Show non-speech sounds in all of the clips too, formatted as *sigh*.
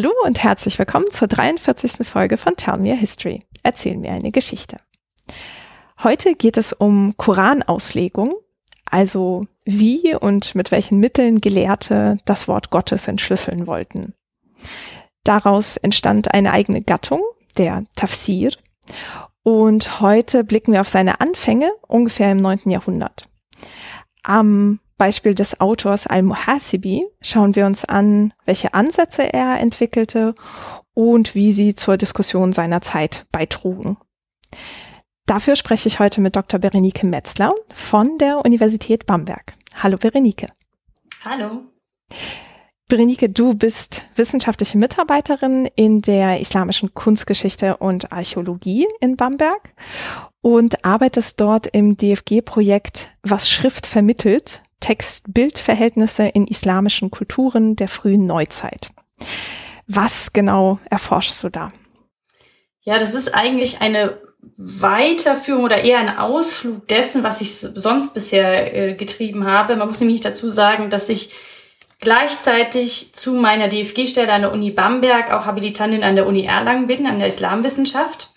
Hallo und herzlich willkommen zur 43. Folge von Tell Me a History. Erzähl mir eine Geschichte. Heute geht es um Koranauslegung, also wie und mit welchen Mitteln Gelehrte das Wort Gottes entschlüsseln wollten. Daraus entstand eine eigene Gattung, der Tafsir. Und heute blicken wir auf seine Anfänge ungefähr im 9. Jahrhundert. Am Beispiel des Autors Al-Muhasibi schauen wir uns an, welche Ansätze er entwickelte und wie sie zur Diskussion seiner Zeit beitrugen. Dafür spreche ich heute mit Dr. Berenike Metzler von der Universität Bamberg. Hallo Berenike. Hallo. Berenike, du bist wissenschaftliche Mitarbeiterin in der islamischen Kunstgeschichte und Archäologie in Bamberg und arbeitest dort im DFG-Projekt Was Schrift vermittelt, Text-Bild-Verhältnisse in islamischen Kulturen der frühen Neuzeit. Was genau erforschst du da? Ja, das ist eigentlich eine Weiterführung oder eher ein Ausflug dessen, was ich sonst bisher äh, getrieben habe. Man muss nämlich dazu sagen, dass ich gleichzeitig zu meiner DFG-Stelle an der Uni Bamberg auch Habilitantin an der Uni Erlangen bin, an der Islamwissenschaft.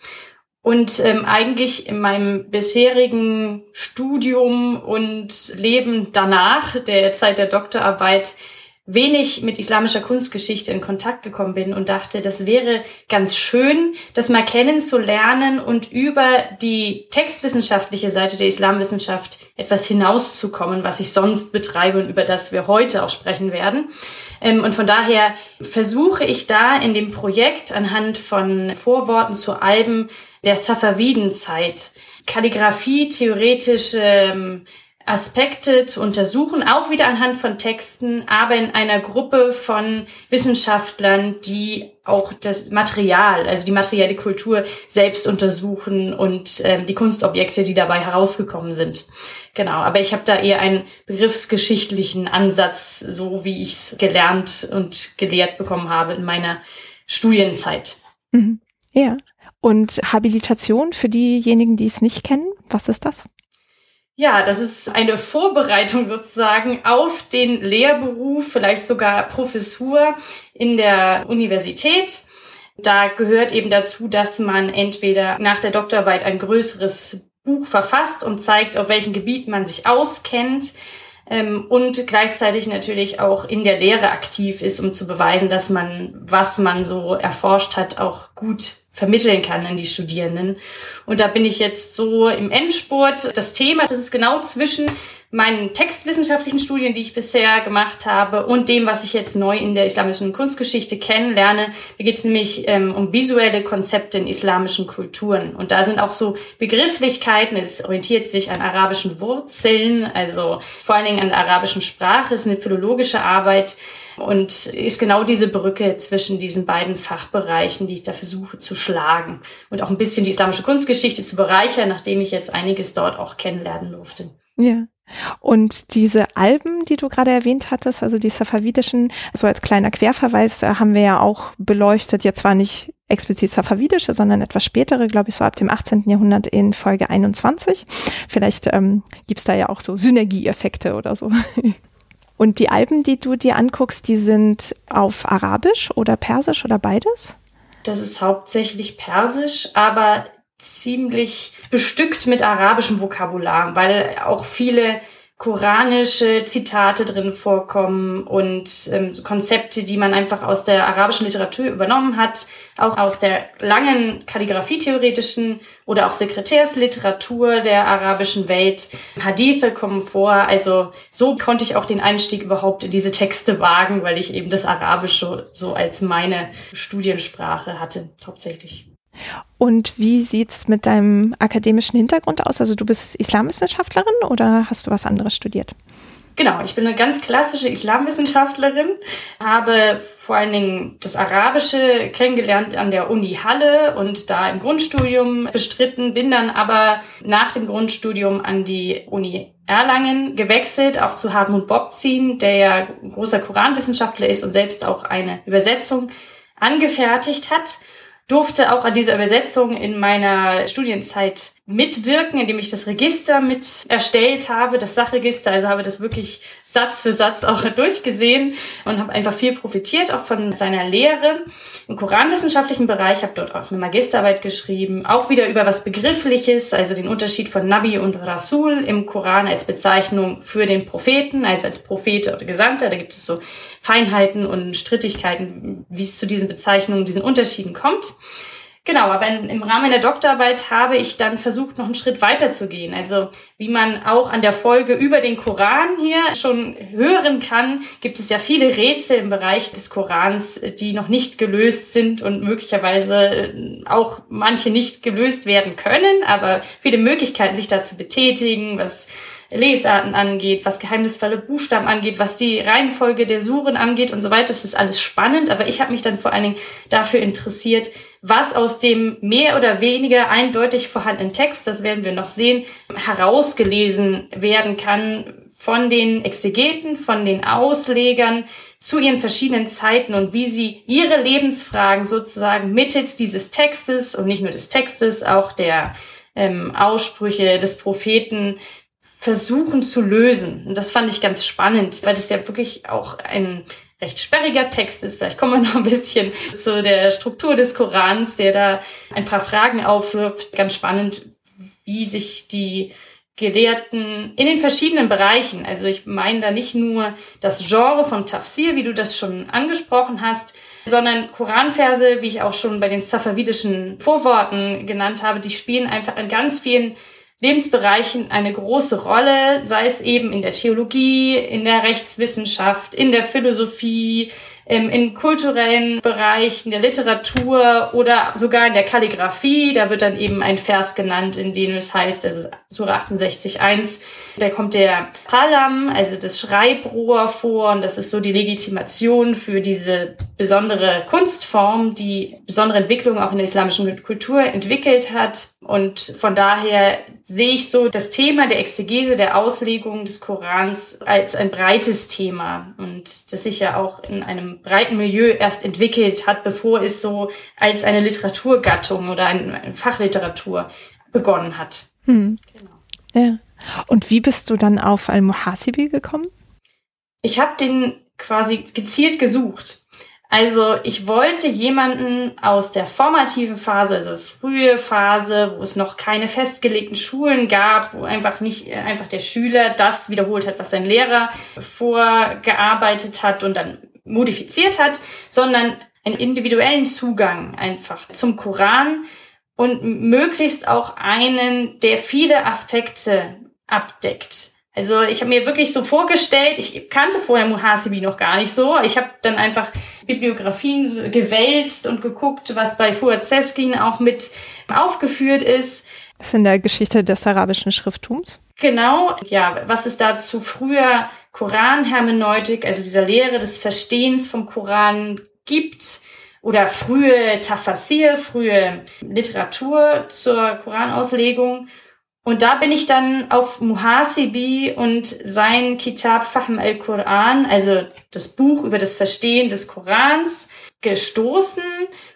Und ähm, eigentlich in meinem bisherigen Studium und Leben danach, der Zeit der Doktorarbeit, wenig mit islamischer Kunstgeschichte in Kontakt gekommen bin und dachte, das wäre ganz schön, das mal kennenzulernen und über die textwissenschaftliche Seite der Islamwissenschaft etwas hinauszukommen, was ich sonst betreibe und über das wir heute auch sprechen werden. Ähm, und von daher versuche ich da in dem Projekt anhand von Vorworten zu Alben der Safavidenzeit Kalligraphie, theoretische ähm, Aspekte zu untersuchen, auch wieder anhand von Texten, aber in einer Gruppe von Wissenschaftlern, die auch das Material, also die materielle Kultur selbst untersuchen und ähm, die Kunstobjekte, die dabei herausgekommen sind. Genau, aber ich habe da eher einen begriffsgeschichtlichen Ansatz, so wie ich es gelernt und gelehrt bekommen habe in meiner Studienzeit. Mhm. Ja. Und Habilitation für diejenigen, die es nicht kennen, was ist das? Ja, das ist eine Vorbereitung sozusagen auf den Lehrberuf, vielleicht sogar Professur in der Universität. Da gehört eben dazu, dass man entweder nach der Doktorarbeit ein größeres Buch verfasst und zeigt, auf welchen Gebieten man sich auskennt ähm, und gleichzeitig natürlich auch in der Lehre aktiv ist, um zu beweisen, dass man, was man so erforscht hat, auch gut vermitteln kann an die Studierenden. Und da bin ich jetzt so im Endspurt. Das Thema, das ist genau zwischen meinen textwissenschaftlichen Studien, die ich bisher gemacht habe, und dem, was ich jetzt neu in der islamischen Kunstgeschichte kennenlerne. Da geht es nämlich ähm, um visuelle Konzepte in islamischen Kulturen. Und da sind auch so Begrifflichkeiten. Es orientiert sich an arabischen Wurzeln, also vor allen Dingen an der arabischen Sprache. Es ist eine philologische Arbeit und ist genau diese Brücke zwischen diesen beiden Fachbereichen, die ich da versuche zu schlagen und auch ein bisschen die islamische Kunstgeschichte zu bereichern, nachdem ich jetzt einiges dort auch kennenlernen durfte. Ja. Und diese Alben, die du gerade erwähnt hattest, also die safavidischen, also als kleiner Querverweis äh, haben wir ja auch beleuchtet, jetzt zwar nicht explizit safavidische, sondern etwas spätere, glaube ich, so ab dem 18. Jahrhundert in Folge 21. Vielleicht ähm, gibt da ja auch so Synergieeffekte oder so. *laughs* Und die Alben, die du dir anguckst, die sind auf Arabisch oder Persisch oder beides? Das ist hauptsächlich Persisch, aber ziemlich bestückt mit arabischem Vokabular, weil auch viele koranische Zitate drin vorkommen und ähm, Konzepte, die man einfach aus der arabischen Literatur übernommen hat, auch aus der langen Kalligrafie-theoretischen oder auch Sekretärsliteratur der arabischen Welt. Hadithe kommen vor, also so konnte ich auch den Einstieg überhaupt in diese Texte wagen, weil ich eben das Arabische so als meine Studiensprache hatte, hauptsächlich. Und wie sieht's mit deinem akademischen Hintergrund aus? Also du bist Islamwissenschaftlerin oder hast du was anderes studiert? Genau, ich bin eine ganz klassische Islamwissenschaftlerin, habe vor allen Dingen das Arabische kennengelernt an der Uni Halle und da im Grundstudium bestritten, bin dann aber nach dem Grundstudium an die Uni Erlangen gewechselt, auch zu Hartmut Bobzin, der ja großer Koranwissenschaftler ist und selbst auch eine Übersetzung angefertigt hat durfte auch an dieser Übersetzung in meiner Studienzeit mitwirken, indem ich das Register mit erstellt habe, das Sachregister, also habe das wirklich Satz für Satz auch *laughs* durchgesehen und habe einfach viel profitiert, auch von seiner Lehre. Im koranwissenschaftlichen Bereich, habe dort auch eine Magisterarbeit geschrieben, auch wieder über was Begriffliches, also den Unterschied von Nabi und Rasul im Koran als Bezeichnung für den Propheten, also als Prophet oder Gesandter, da gibt es so Feinheiten und Strittigkeiten, wie es zu diesen Bezeichnungen, diesen Unterschieden kommt. Genau, aber in, im Rahmen der Doktorarbeit habe ich dann versucht, noch einen Schritt weiter zu gehen. Also wie man auch an der Folge über den Koran hier schon hören kann, gibt es ja viele Rätsel im Bereich des Korans, die noch nicht gelöst sind und möglicherweise äh, auch manche nicht gelöst werden können, aber viele Möglichkeiten, sich da zu betätigen, was Lesarten angeht, was geheimnisvolle Buchstaben angeht, was die Reihenfolge der Suren angeht und so weiter. Das ist alles spannend, aber ich habe mich dann vor allen Dingen dafür interessiert, was aus dem mehr oder weniger eindeutig vorhandenen Text, das werden wir noch sehen, herausgelesen werden kann von den Exegeten, von den Auslegern zu ihren verschiedenen Zeiten und wie sie ihre Lebensfragen sozusagen mittels dieses Textes und nicht nur des Textes, auch der ähm, Aussprüche des Propheten versuchen zu lösen. Und das fand ich ganz spannend, weil das ja wirklich auch ein recht sperriger Text ist. Vielleicht kommen wir noch ein bisschen zu der Struktur des Korans, der da ein paar Fragen aufwirft. Ganz spannend, wie sich die Gelehrten in den verschiedenen Bereichen, also ich meine da nicht nur das Genre von Tafsir, wie du das schon angesprochen hast, sondern Koranverse, wie ich auch schon bei den safavidischen Vorworten genannt habe, die spielen einfach in ganz vielen Lebensbereichen eine große Rolle, sei es eben in der Theologie, in der Rechtswissenschaft, in der Philosophie, ähm, in kulturellen Bereichen, der Literatur oder sogar in der Kalligraphie. Da wird dann eben ein Vers genannt, in dem es heißt, also Surah 68.1, da kommt der Talam, also das Schreibrohr vor und das ist so die Legitimation für diese besondere Kunstform, die besondere Entwicklung auch in der islamischen Kultur entwickelt hat. Und von daher sehe ich so das Thema der Exegese, der Auslegung des Korans als ein breites Thema und das sich ja auch in einem breiten Milieu erst entwickelt hat, bevor es so als eine Literaturgattung oder eine Fachliteratur begonnen hat. Hm. Genau. Ja. Und wie bist du dann auf Al-Muhasibi gekommen? Ich habe den quasi gezielt gesucht. Also ich wollte jemanden aus der formativen Phase, also frühe Phase, wo es noch keine festgelegten Schulen gab, wo einfach nicht äh, einfach der Schüler das wiederholt hat, was sein Lehrer vorgearbeitet hat und dann modifiziert hat, sondern einen individuellen Zugang einfach zum Koran und möglichst auch einen, der viele Aspekte abdeckt. Also ich habe mir wirklich so vorgestellt, ich kannte vorher Muhasibi noch gar nicht so. Ich habe dann einfach Bibliografien gewälzt und geguckt, was bei Fuad Seskin auch mit aufgeführt ist. Das ist in der Geschichte des arabischen Schrifttums. Genau, ja, was es da zu früher Koranhermeneutik, also dieser Lehre des Verstehens vom Koran gibt oder frühe Tafasir, frühe Literatur zur Koranauslegung. Und da bin ich dann auf Muhasibi und sein Kitab Fahm al-Quran, also das Buch über das Verstehen des Korans, gestoßen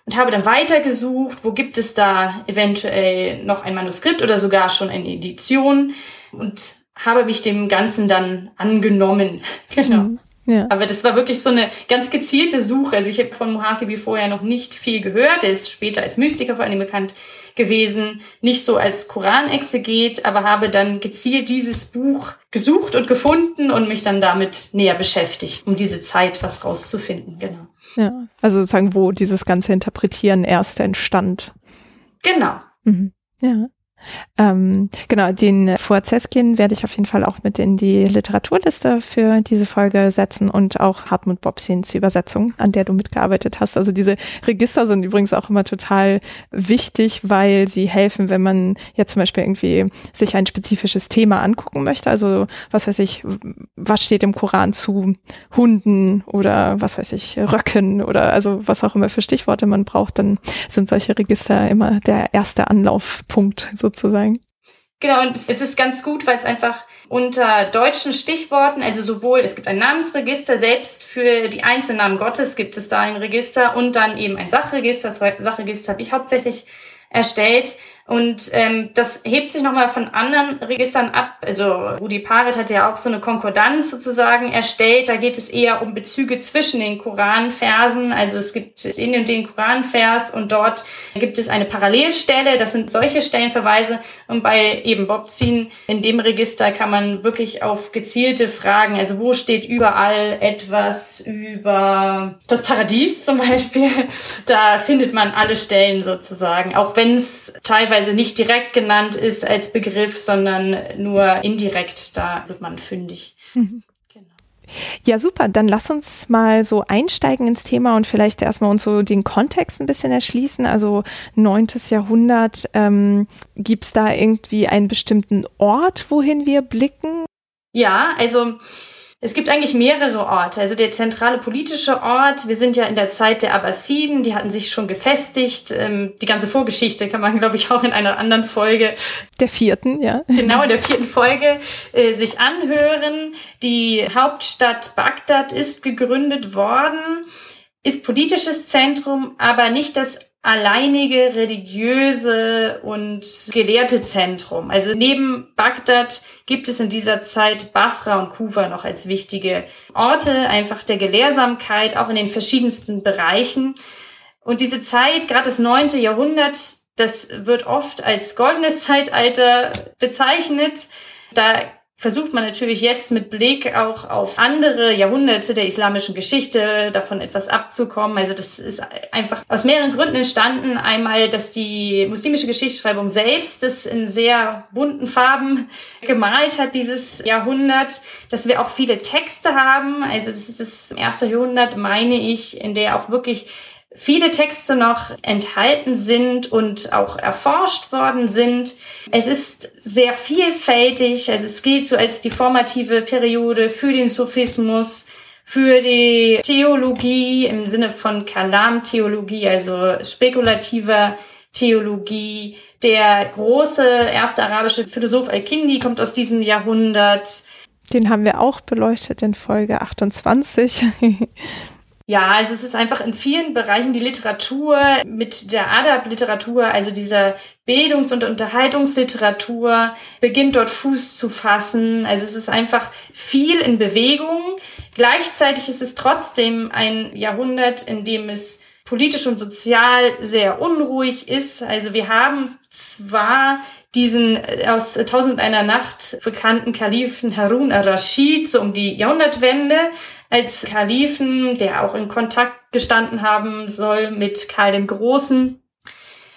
und habe dann weitergesucht, wo gibt es da eventuell noch ein Manuskript oder sogar schon eine Edition und habe mich dem Ganzen dann angenommen. *laughs* genau. Mhm. Ja. Aber das war wirklich so eine ganz gezielte Suche. Also ich habe von Muhasibi vorher noch nicht viel gehört. Er ist später als Mystiker vor allem bekannt gewesen, nicht so als Koranexeget, aber habe dann gezielt dieses Buch gesucht und gefunden und mich dann damit näher beschäftigt, um diese Zeit was rauszufinden. Genau. Ja, also sozusagen, wo dieses ganze Interpretieren erst entstand. Genau. Mhm. Ja. Ähm, genau, den Fuazeskin werde ich auf jeden Fall auch mit in die Literaturliste für diese Folge setzen und auch Hartmut Bobsins Übersetzung, an der du mitgearbeitet hast. Also diese Register sind übrigens auch immer total wichtig, weil sie helfen, wenn man jetzt zum Beispiel irgendwie sich ein spezifisches Thema angucken möchte. Also was weiß ich, was steht im Koran zu Hunden oder was weiß ich, Röcken oder also was auch immer für Stichworte man braucht, dann sind solche Register immer der erste Anlaufpunkt sozusagen sozusagen. Genau, und es ist ganz gut, weil es einfach unter deutschen Stichworten, also sowohl, es gibt ein Namensregister, selbst für die einzelnen Namen Gottes gibt es da ein Register und dann eben ein Sachregister. Das Sachregister habe ich hauptsächlich erstellt, Und ähm, das hebt sich nochmal von anderen Registern ab. Also Rudi Paret hat ja auch so eine Konkordanz sozusagen erstellt. Da geht es eher um Bezüge zwischen den Koranversen. Also es gibt den und den Koranvers und dort gibt es eine Parallelstelle. Das sind solche Stellenverweise. Und bei eben Bobzin in dem Register kann man wirklich auf gezielte Fragen, also wo steht überall etwas über das Paradies zum Beispiel, *laughs* da findet man alle Stellen sozusagen. Auch wenn es teilweise teilweise nicht direkt genannt ist als Begriff, sondern nur indirekt. Da wird man fündig. Mhm. Genau. Ja, super. Dann lass uns mal so einsteigen ins Thema und vielleicht erstmal uns so den Kontext ein bisschen erschließen. Also neuntes Jahrhundert, ähm, gibt es da irgendwie einen bestimmten Ort, wohin wir blicken? Ja, also es gibt eigentlich mehrere Orte. Also der zentrale politische Ort, wir sind ja in der Zeit der Abbasiden, die hatten sich schon gefestigt. Ähm, die ganze Vorgeschichte kann man, glaube ich, auch in einer anderen Folge. Der vierten, ja. Genau, in der vierten Folge äh, sich anhören. Die Hauptstadt Bagdad ist gegründet worden, ist politisches Zentrum, aber nicht das alleinige religiöse und gelehrte Zentrum. Also neben Bagdad gibt es in dieser Zeit Basra und Kufa noch als wichtige Orte, einfach der Gelehrsamkeit, auch in den verschiedensten Bereichen. Und diese Zeit, gerade das neunte Jahrhundert, das wird oft als goldenes Zeitalter bezeichnet. Da versucht man natürlich jetzt mit Blick auch auf andere Jahrhunderte der islamischen Geschichte davon etwas abzukommen. Also das ist einfach aus mehreren Gründen entstanden. Einmal, dass die muslimische Geschichtsschreibung selbst das in sehr bunten Farben gemalt hat, dieses Jahrhundert, dass wir auch viele Texte haben. Also das ist das erste Jahrhundert, meine ich, in der auch wirklich viele Texte noch enthalten sind und auch erforscht worden sind. Es ist sehr vielfältig, also es gilt so als die formative Periode für den Sophismus, für die Theologie im Sinne von Kalam-Theologie, also spekulativer Theologie. Der große erste arabische Philosoph Al-Kindi kommt aus diesem Jahrhundert. Den haben wir auch beleuchtet in Folge 28. *laughs* Ja, also es ist einfach in vielen Bereichen die Literatur mit der Adab-Literatur, also dieser Bildungs- und Unterhaltungsliteratur, beginnt dort Fuß zu fassen. Also es ist einfach viel in Bewegung. Gleichzeitig ist es trotzdem ein Jahrhundert, in dem es politisch und sozial sehr unruhig ist. Also wir haben zwar diesen äh, aus Tausend einer Nacht bekannten Kalifen Harun al-Rashid so um die Jahrhundertwende, als Kalifen, der auch in Kontakt gestanden haben soll mit Karl dem Großen.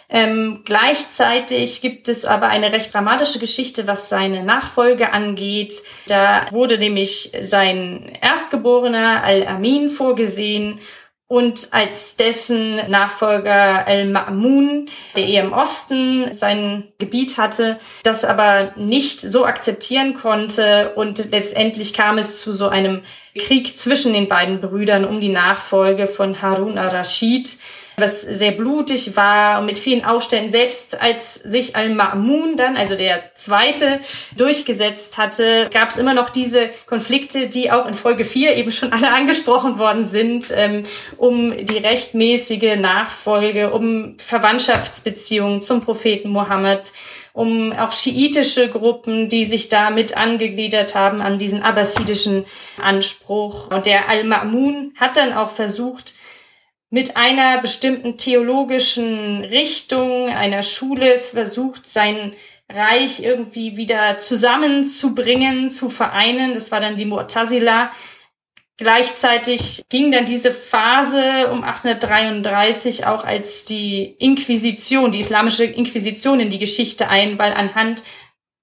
Ähm, gleichzeitig gibt es aber eine recht dramatische Geschichte, was seine Nachfolge angeht. Da wurde nämlich sein Erstgeborener Al-Amin vorgesehen und als dessen Nachfolger Al-Ma'mun, der eher im Osten sein Gebiet hatte, das aber nicht so akzeptieren konnte und letztendlich kam es zu so einem Krieg zwischen den beiden Brüdern um die Nachfolge von Harun al-Rashid, was sehr blutig war und mit vielen Aufständen. Selbst als sich Al-Ma'mun dann, also der zweite, durchgesetzt hatte, gab es immer noch diese Konflikte, die auch in Folge 4 eben schon alle angesprochen worden sind, ähm, um die rechtmäßige Nachfolge, um Verwandtschaftsbeziehungen zum Propheten Mohammed um auch schiitische Gruppen, die sich damit angegliedert haben an diesen abbasidischen Anspruch. Und der Al-Ma'mun hat dann auch versucht, mit einer bestimmten theologischen Richtung, einer Schule versucht, sein Reich irgendwie wieder zusammenzubringen, zu vereinen. Das war dann die Mu'tazila. Gleichzeitig ging dann diese Phase um 833 auch als die Inquisition, die islamische Inquisition in die Geschichte ein, weil anhand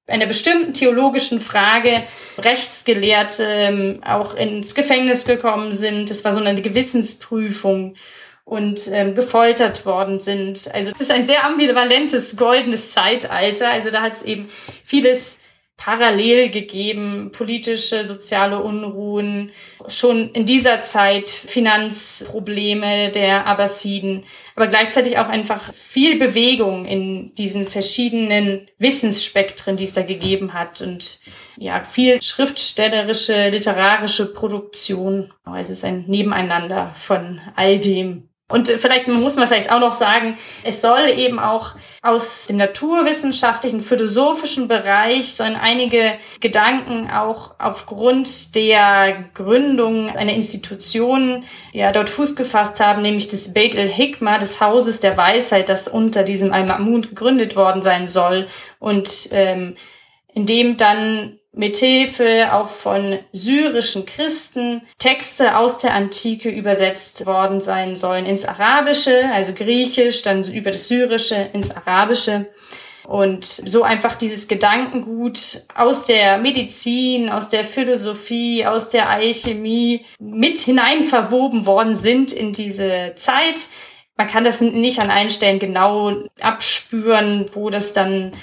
einer bestimmten theologischen Frage Rechtsgelehrte ähm, auch ins Gefängnis gekommen sind. Es war so eine Gewissensprüfung und ähm, gefoltert worden sind. Also das ist ein sehr ambivalentes goldenes Zeitalter. Also da hat es eben vieles parallel gegeben, politische, soziale Unruhen, schon in dieser Zeit Finanzprobleme der Abbasiden, aber gleichzeitig auch einfach viel Bewegung in diesen verschiedenen Wissensspektren, die es da gegeben hat und ja, viel schriftstellerische, literarische Produktion. Also es ist ein Nebeneinander von all dem. Und vielleicht muss man vielleicht auch noch sagen, es soll eben auch aus dem naturwissenschaftlichen, philosophischen Bereich sollen einige Gedanken auch aufgrund der Gründung einer Institution ja dort Fuß gefasst haben, nämlich des Beit el-Hikmah, des Hauses der Weisheit, das unter diesem Al-Ma'mun gegründet worden sein soll. Und ähm, in dem dann mithilfe auch von syrischen Christen Texte aus der Antike übersetzt worden sein sollen ins Arabische, also Griechisch, dann über das Syrische ins Arabische. Und so einfach dieses Gedankengut aus der Medizin, aus der Philosophie, aus der Alchemie mit hinein verwoben worden sind in diese Zeit. Man kann das nicht an allen Stellen genau abspüren, wo das dann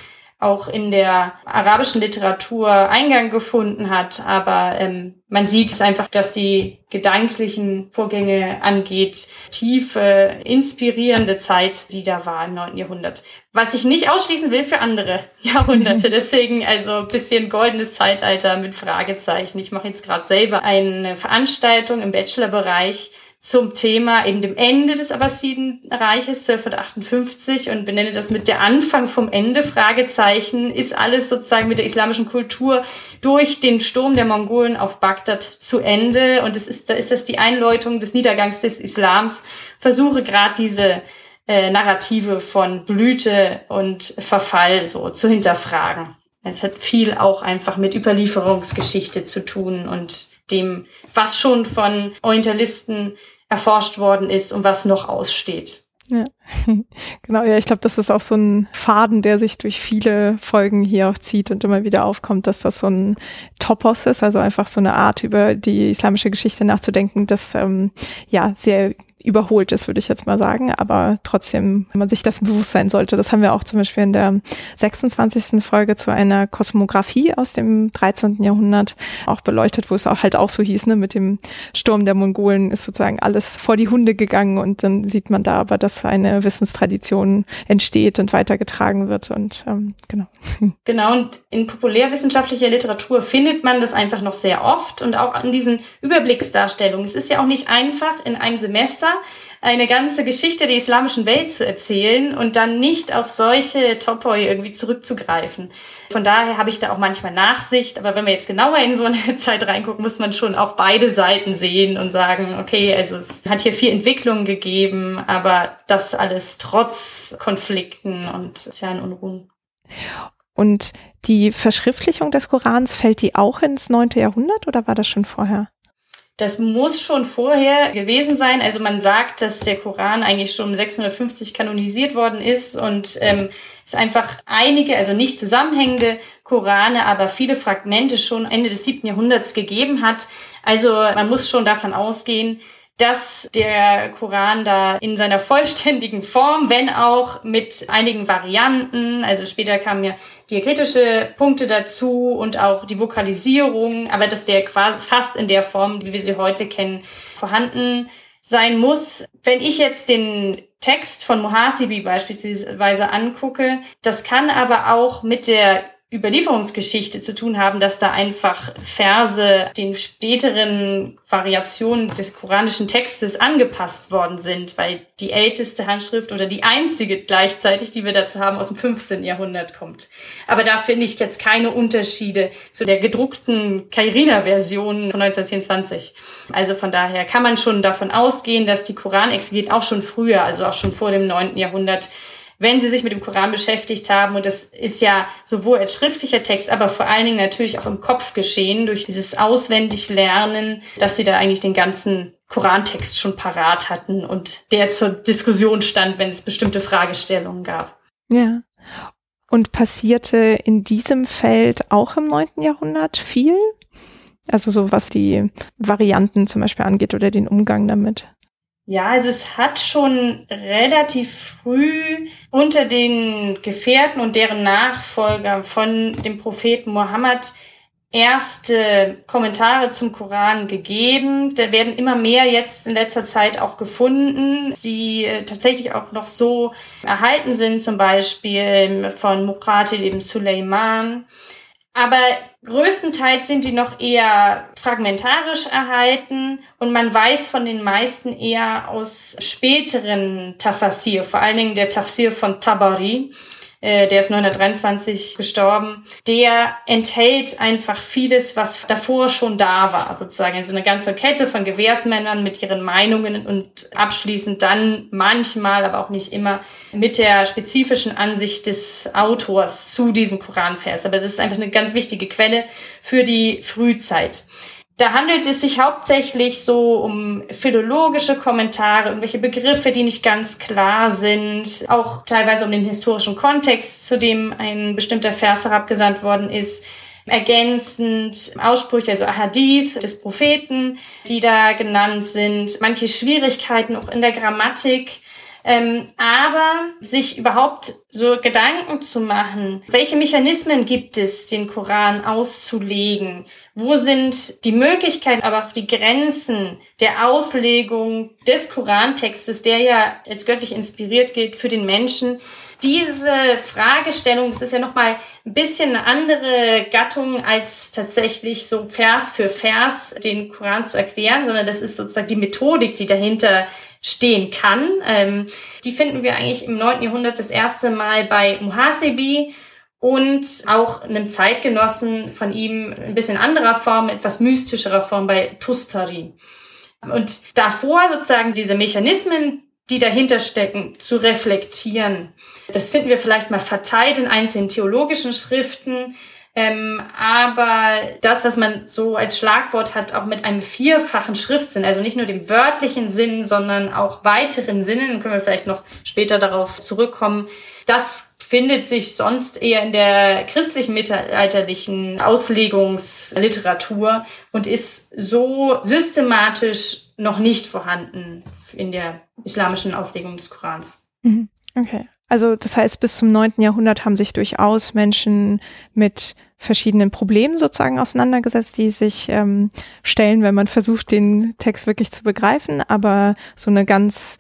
auch in der arabischen Literatur Eingang gefunden hat. Aber ähm, man sieht es einfach, dass die gedanklichen Vorgänge angeht, tiefe, inspirierende Zeit, die da war im 9. Jahrhundert. Was ich nicht ausschließen will für andere *laughs* Jahrhunderte. *laughs* Deswegen also bisschen goldenes Zeitalter mit Fragezeichen. Ich mache jetzt gerade selber eine Veranstaltung im Bachelorbereich zum Thema eben dem Ende des Abbasidenreiches 1258 und benenne das mit der Anfang vom Ende Fragezeichen ist alles sozusagen mit der islamischen Kultur durch den Sturm der Mongolen auf Bagdad zu Ende. Und es ist da ist das die Einläutung des Niedergangs des Islams. Versuche gerade diese äh, Narrative von Blüte und Verfall so zu hinterfragen. Es hat viel auch einfach mit Überlieferungsgeschichte zu tun und dem, was schon von Orientalisten erforscht worden ist und was noch aussteht. Ja, *laughs* genau, ja, ich glaube, das ist auch so ein Faden, der sich durch viele Folgen hier auch zieht und immer wieder aufkommt, dass das so ein Topos ist, also einfach so eine Art, über die islamische Geschichte nachzudenken, das ähm, ja sehr überholt ist, würde ich jetzt mal sagen. Aber trotzdem, wenn man sich das bewusst sein sollte, das haben wir auch zum Beispiel in der 26. Folge zu einer Kosmographie aus dem 13. Jahrhundert auch beleuchtet, wo es auch halt auch so hieß, ne, mit dem Sturm der Mongolen ist sozusagen alles vor die Hunde gegangen und dann sieht man da aber, dass eine Wissenstradition entsteht und weitergetragen wird und ähm, genau. *laughs* Genau, und in populärwissenschaftlicher Literatur findet man das einfach noch sehr oft und auch in diesen Überblicksdarstellungen. Es ist ja auch nicht einfach in einem Semester eine ganze Geschichte der islamischen Welt zu erzählen und dann nicht auf solche Topoi irgendwie zurückzugreifen. Von daher habe ich da auch manchmal Nachsicht, aber wenn wir jetzt genauer in so eine *laughs* Zeit reingucken, muss man schon auch beide Seiten sehen und sagen, okay, also es hat hier viel Entwicklung gegeben, aber das alles trotz Konflikten und sozialen Unruhen. Und die Verschriftlichung des Korans, fällt die auch ins neunte Jahrhundert oder war das schon vorher? Das muss schon vorher gewesen sein. Also man sagt, dass der Koran eigentlich schon 650 kanonisiert worden ist und ähm, es einfach einige, also nicht zusammenhängende Korane, aber viele Fragmente schon Ende des siebten Jahrhunderts gegeben hat. Also man muss schon davon ausgehen, dass der Koran da in seiner vollständigen Form, wenn auch mit einigen Varianten, also später kamen ja diakritische Punkte dazu und auch die Vokalisierung, aber dass der quasi fast in der Form, wie wir sie heute kennen, vorhanden sein muss. Wenn ich jetzt den Text von Muhasibi beispielsweise angucke, das kann aber auch mit der Überlieferungsgeschichte zu tun haben, dass da einfach Verse den späteren Variationen des koranischen Textes angepasst worden sind, weil die älteste Handschrift oder die einzige gleichzeitig, die wir dazu haben, aus dem 15. Jahrhundert kommt. Aber da finde ich jetzt keine Unterschiede zu der gedruckten Kairina-Version von 1924. Also von daher kann man schon davon ausgehen, dass die Koranexeget auch schon früher, also auch schon vor dem 9. Jahrhundert, wenn sie sich mit dem Koran beschäftigt haben. Und das ist ja sowohl als schriftlicher Text, aber vor allen Dingen natürlich auch im Kopf geschehen, durch dieses auswendig Lernen, dass sie da eigentlich den ganzen Korantext schon parat hatten und der zur Diskussion stand, wenn es bestimmte Fragestellungen gab. Ja. Und passierte in diesem Feld auch im neunten Jahrhundert viel? Also so was die Varianten zum Beispiel angeht oder den Umgang damit? Ja, also es hat schon relativ früh unter den Gefährten und deren Nachfolger von dem Propheten Mohammed erste Kommentare zum Koran gegeben. Da werden immer mehr jetzt in letzter Zeit auch gefunden, die äh, tatsächlich auch noch so erhalten sind, zum Beispiel von Muqatil ibn Suleiman Aber größtenteils sind die noch eher fragmentarisch erhalten und man weiß von den meisten eher aus späteren Tafsir, vor allen Dingen der Tafsir von Tabari, äh, der ist 923 gestorben, der enthält einfach vieles, was davor schon da war, sozusagen. Also eine ganze Kette von Gewährsmännern mit ihren Meinungen und abschließend dann manchmal, aber auch nicht immer, mit der spezifischen Ansicht des Autors zu diesem Koranvers. Aber das ist einfach eine ganz wichtige Quelle für die Frühzeit. Da handelt es sich hauptsächlich so um philologische Kommentare, irgendwelche Begriffe, die nicht ganz klar sind, auch teilweise um den historischen Kontext, zu dem ein bestimmter Vers herabgesandt worden ist. Ergänzend Aussprüche, also Ahadith des Propheten, die da genannt sind, manche Schwierigkeiten auch in der Grammatik, ähm, aber sich überhaupt so Gedanken zu machen, welche Mechanismen gibt es, den Koran auszulegen? Wo sind die Möglichkeiten, aber auch die Grenzen der Auslegung des Korantextes, der ja als göttlich inspiriert gilt für den Menschen? diese Fragestellung, das ist ja nochmal ein bisschen eine andere Gattung als tatsächlich so Vers für Vers den Koran zu erklären, sondern das ist sozusagen die Methodik, die dahinter stehen kann. Ähm, die finden wir eigentlich im 9. Jahrhundert das erste Mal bei Muhasibi und auch einem Zeitgenossen von ihm ein bisschen anderer Form, etwas mystischerer Form bei Tustari. Und davor sozusagen diese Mechanismen, die dahinter stecken, zu reflektieren. Das finden wir vielleicht mal verteilt in einzelnen theologischen Schriften, ähm, aber das, was man so als Schlagwort hat, auch mit einem vierfachen Schriftsinn, also nicht nur dem wörtlichen Sinn, sondern auch weiteren Sinnen, können wir vielleicht noch später darauf zurückkommen, das findet sich sonst eher in der christlichen mittelalterlichen Auslegungsliteratur und ist so systematisch noch nicht vorhanden in der islamischen Auslegung des Korans. Mhm. Okay. Also das heißt, bis zum neunten Jahrhundert haben sich durchaus Menschen mit verschiedenen Problemen sozusagen auseinandergesetzt, die sich ähm, stellen, wenn man versucht, den Text wirklich zu begreifen. Aber so eine ganz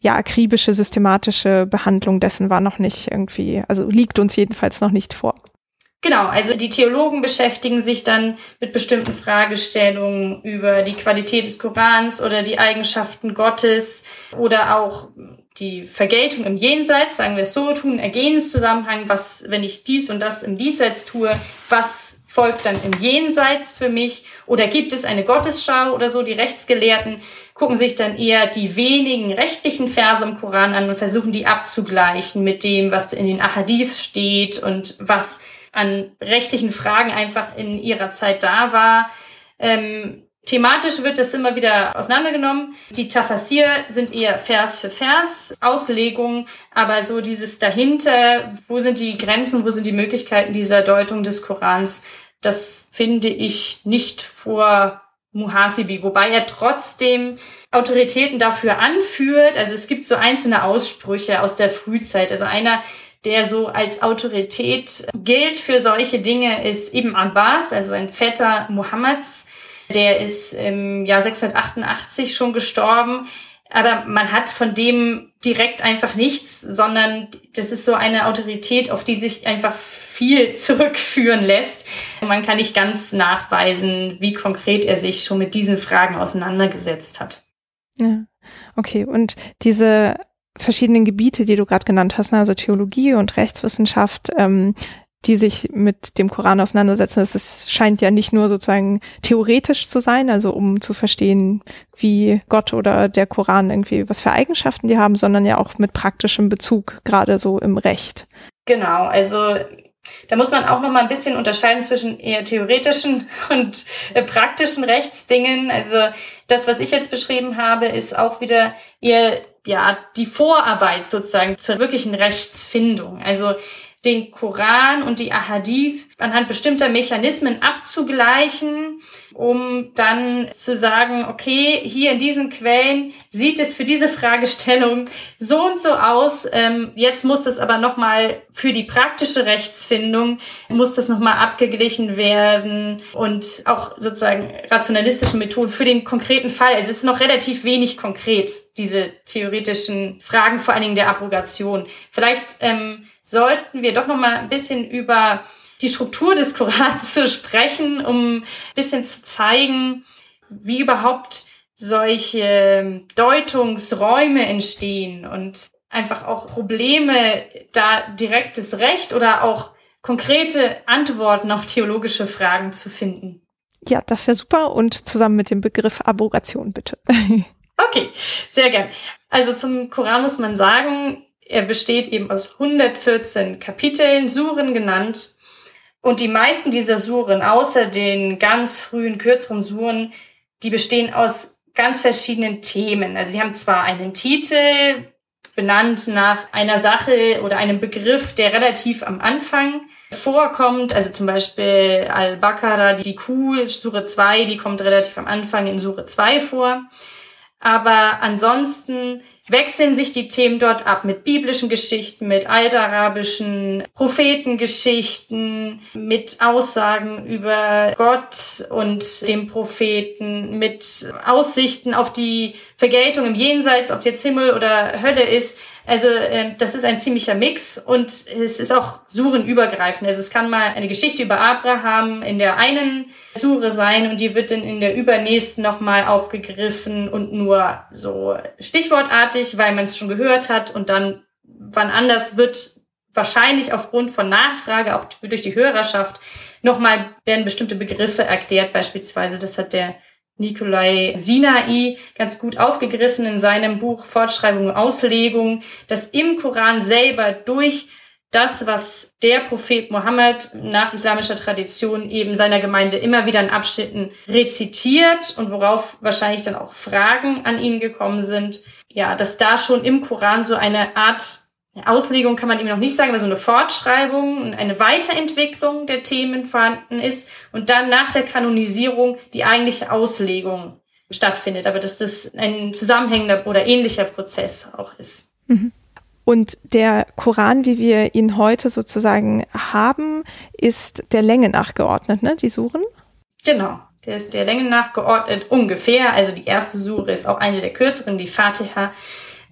ja akribische, systematische Behandlung dessen war noch nicht irgendwie, also liegt uns jedenfalls noch nicht vor. Genau, also die Theologen beschäftigen sich dann mit bestimmten Fragestellungen über die Qualität des Korans oder die Eigenschaften Gottes oder auch die Vergeltung im Jenseits, sagen wir es so, tun Ergehenszusammenhang, was, wenn ich dies und das im Diesseits tue, was folgt dann im Jenseits für mich? Oder gibt es eine Gottesschau oder so? Die Rechtsgelehrten gucken sich dann eher die wenigen rechtlichen Verse im Koran an und versuchen die abzugleichen mit dem, was in den Ahadith steht und was an rechtlichen Fragen einfach in ihrer Zeit da war. Ähm, Thematisch wird das immer wieder auseinandergenommen. Die Tafasir sind eher Vers für Vers Auslegungen, aber so dieses dahinter, wo sind die Grenzen, wo sind die Möglichkeiten dieser Deutung des Korans, das finde ich nicht vor Muhasibi, wobei er trotzdem Autoritäten dafür anführt. Also es gibt so einzelne Aussprüche aus der Frühzeit. Also einer, der so als Autorität gilt für solche Dinge, ist Ibn Abbas, also ein Vetter Muhammads der ist im Jahr 688 schon gestorben. Aber man hat von dem direkt einfach nichts, sondern das ist so eine Autorität, auf die sich einfach viel *laughs* zurückführen lässt. Man kann nicht ganz nachweisen, wie konkret er sich schon mit diesen Fragen auseinandergesetzt hat. Ja, okay. Und diese verschiedenen Gebiete, die du gerade genannt hast, ne, also Theologie und Rechtswissenschaft, ähm, die sich mit dem Koran auseinandersetzen. Es scheint ja nicht nur sozusagen theoretisch zu sein, also um zu verstehen, wie Gott oder der Koran irgendwie, was für Eigenschaften die haben, sondern ja auch mit praktischem Bezug, gerade so im Recht. Genau, also da muss man auch noch mal ein bisschen unterscheiden zwischen eher theoretischen *laughs* und äh, praktischen Rechtsdingen. Also das, was ich jetzt beschrieben habe, ist auch wieder eher ja die Vorarbeit sozusagen zur wirklichen Rechtsfindung. Also den Koran und die Ahadith anhand bestimmter Mechanismen abzugleichen, um dann zu sagen, okay, hier in diesen Quellen sieht es für diese Fragestellung so und so aus. Ähm, jetzt muss das aber nochmal für die praktische Rechtsfindung, muss das nochmal abgeglichen werden und auch sozusagen rationalistische Methoden für den konkreten Fall. Also es ist noch relativ wenig konkret, diese theoretischen Fragen, vor allen Dingen der Abrogation. Vielleicht ähm, sollten wir doch noch mal ein bisschen über die Struktur des Korans zu *laughs* sprechen, um ein bisschen zu zeigen, wie überhaupt solche Deutungsräume entstehen und einfach auch Probleme, da direktes Recht oder auch konkrete Antworten auf theologische Fragen zu finden. Ja, das wäre super und zusammen mit dem Begriff Abrogation bitte. *laughs* okay, sehr gern. Also zum Koran muss man sagen, er besteht eben aus 114 Kapiteln, Suren genannt. Und die meisten dieser Suren, außer den ganz frühen, kürzeren Suren, die bestehen aus ganz verschiedenen Themen. Also die haben zwar einen Titel, benannt nach einer Sache oder einem Begriff, der relativ am Anfang vorkommt. Also zum Beispiel Al-Baqarah, die Kuh, Sure 2, die kommt relativ am Anfang in Sure 2 vor. Aber ansonsten wechseln sich die Themen dort ab mit biblischen Geschichten, mit altarabischen Prophetengeschichten, mit Aussagen über Gott und dem Propheten, mit Aussichten auf die Vergeltung im Jenseits, ob jetzt Himmel oder Hölle ist. Also äh, das ist ein ziemlicher Mix und es ist auch surenübergreifend. Also es kann mal eine Geschichte über Abraham in der einen Sure sein und die wird dann in der übernächsten nochmal aufgegriffen und nur so stichwortartig, weil man es schon gehört hat und dann wann anders wird wahrscheinlich aufgrund von Nachfrage auch durch die Hörerschaft nochmal werden bestimmte Begriffe erklärt. Beispielsweise, das hat der Nikolai Sinai ganz gut aufgegriffen in seinem Buch Fortschreibung und Auslegung, dass im Koran selber durch das, was der Prophet Mohammed nach islamischer Tradition eben seiner Gemeinde immer wieder in Abschnitten rezitiert und worauf wahrscheinlich dann auch Fragen an ihn gekommen sind, ja, dass da schon im Koran so eine Art Auslegung kann man ihm noch nicht sagen, aber so eine Fortschreibung und eine Weiterentwicklung der Themen vorhanden ist und dann nach der Kanonisierung die eigentliche Auslegung stattfindet, aber dass das ein zusammenhängender oder ähnlicher Prozess auch ist. Mhm. Und der Koran, wie wir ihn heute sozusagen haben, ist der Länge nachgeordnet, ne? Die Suren? Genau. Der ist der Länge nachgeordnet ungefähr. Also die erste Sure ist auch eine der kürzeren, die Fatiha.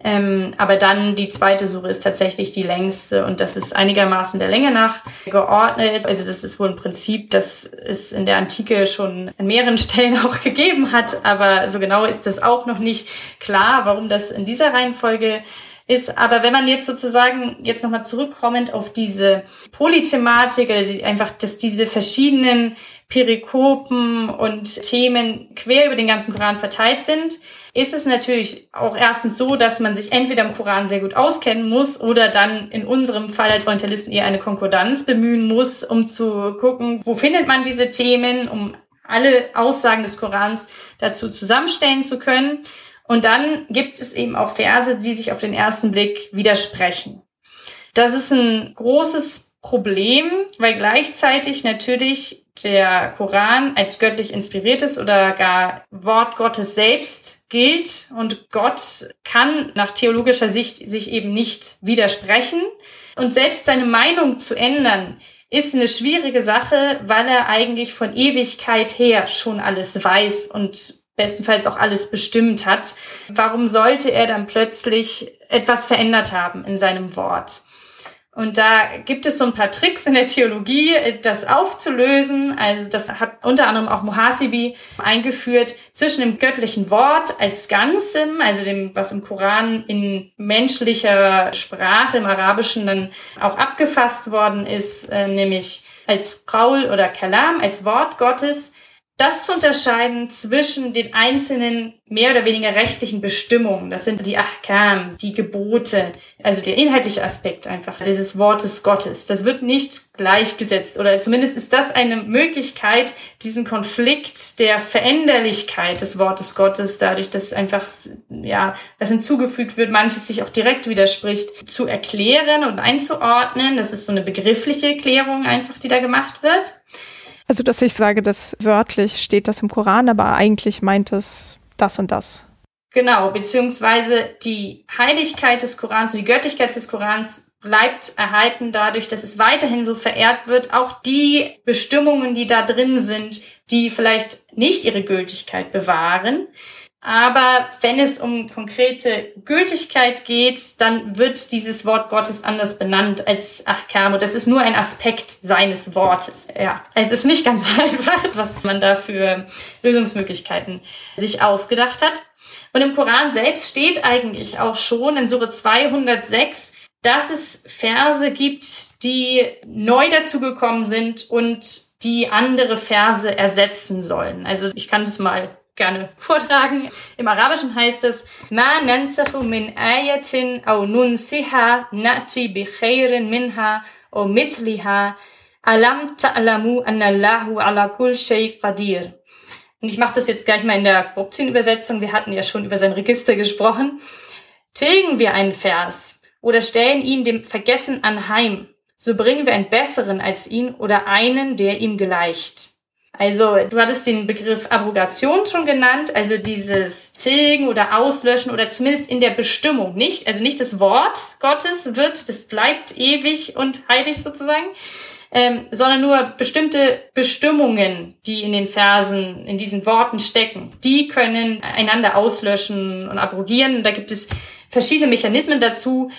Ähm, aber dann die zweite Sure ist tatsächlich die längste und das ist einigermaßen der Länge nach geordnet. Also das ist wohl ein Prinzip, das es in der Antike schon an mehreren *laughs* Stellen auch gegeben hat, aber so genau ist das auch noch nicht klar, warum das in dieser Reihenfolge ist. Aber wenn man jetzt sozusagen jetzt nochmal zurückkommend auf diese Polythematik, einfach, dass diese verschiedenen Perikopen und Themen quer über den ganzen Koran verteilt sind, ist es natürlich auch erstens so, dass man sich entweder im Koran sehr gut auskennen muss oder dann in unserem Fall als Orientalisten eher eine Konkordanz bemühen muss, um zu gucken, wo findet man diese Themen, um alle Aussagen des Korans dazu zusammenstellen zu können. Und dann gibt es eben auch Verse, die sich auf den ersten Blick widersprechen. Das ist ein großes Problem, weil gleichzeitig natürlich der Koran als göttlich inspiriertes oder gar Wort Gottes selbst gilt und Gott kann nach theologischer Sicht sich eben nicht widersprechen. Und selbst seine Meinung zu ändern, ist eine schwierige Sache, weil er eigentlich von Ewigkeit her schon alles weiß und bestenfalls auch alles bestimmt hat. Warum sollte er dann plötzlich etwas verändert haben in seinem Wort? Und da gibt es so ein paar Tricks in der Theologie, das aufzulösen. Also das hat unter anderem auch Muhasibi eingeführt zwischen dem göttlichen Wort als Ganzem, also dem, was im Koran in menschlicher Sprache, im Arabischen dann auch abgefasst worden ist, äh, nämlich als Qaul oder Kalam, als Wort Gottes, das zu unterscheiden zwischen den einzelnen mehr oder weniger rechtlichen Bestimmungen. Das sind die Ahkam, die Gebote, also der inhaltliche Aspekt einfach dieses Wortes Gottes. Das wird nicht gleichgesetzt oder zumindest ist das eine Möglichkeit, diesen Konflikt der Veränderlichkeit des Wortes Gottes, dadurch, dass einfach, ja, was hinzugefügt wird, manches sich auch direkt widerspricht, zu erklären und einzuordnen. Das ist so eine begriffliche Klärung einfach, die da gemacht wird. Also, dass ich sage, dass wörtlich steht das im Koran, aber eigentlich meint es das und das. Genau, beziehungsweise die Heiligkeit des Korans und die Göttlichkeit des Korans bleibt erhalten dadurch, dass es weiterhin so verehrt wird. Auch die Bestimmungen, die da drin sind, die vielleicht nicht ihre Gültigkeit bewahren, Aber wenn es um konkrete Gültigkeit geht, dann wird dieses Wort Gottes anders benannt als Achkamo. Das ist nur ein Aspekt seines Wortes. Ja, es ist nicht ganz *laughs* einfach, was man da für Lösungsmöglichkeiten sich ausgedacht hat. Und im Koran selbst steht eigentlich auch schon in Sure 206, dass es Verse gibt, die neu dazugekommen sind und die andere Verse ersetzen sollen. Also ich kann das mal gerne vortragen. Im Arabischen heißt es, Ma nansakhu min ayatin au nunsiha nati bi khairin minha o mithliha alam ta'lamu anna Allahu ala kul shay qadir. Und ich mache das jetzt gleich mal in der Boxin-Übersetzung. Wir hatten ja schon über sein Register gesprochen. Tilgen wir einen Vers oder stellen ihn dem Vergessen anheim, so bringen wir einen besseren als ihn oder einen, der ihm gleicht. Also du hattest den Begriff Abrogation schon genannt, also dieses Tilgen oder Auslöschen oder zumindest in der Bestimmung nicht, also nicht das Wort Gottes wird, das bleibt ewig und heilig sozusagen, ähm, sondern nur bestimmte Bestimmungen, die in den Versen, in diesen Worten stecken, die können einander auslöschen und abrogieren. Da gibt es verschiedene Mechanismen dazu.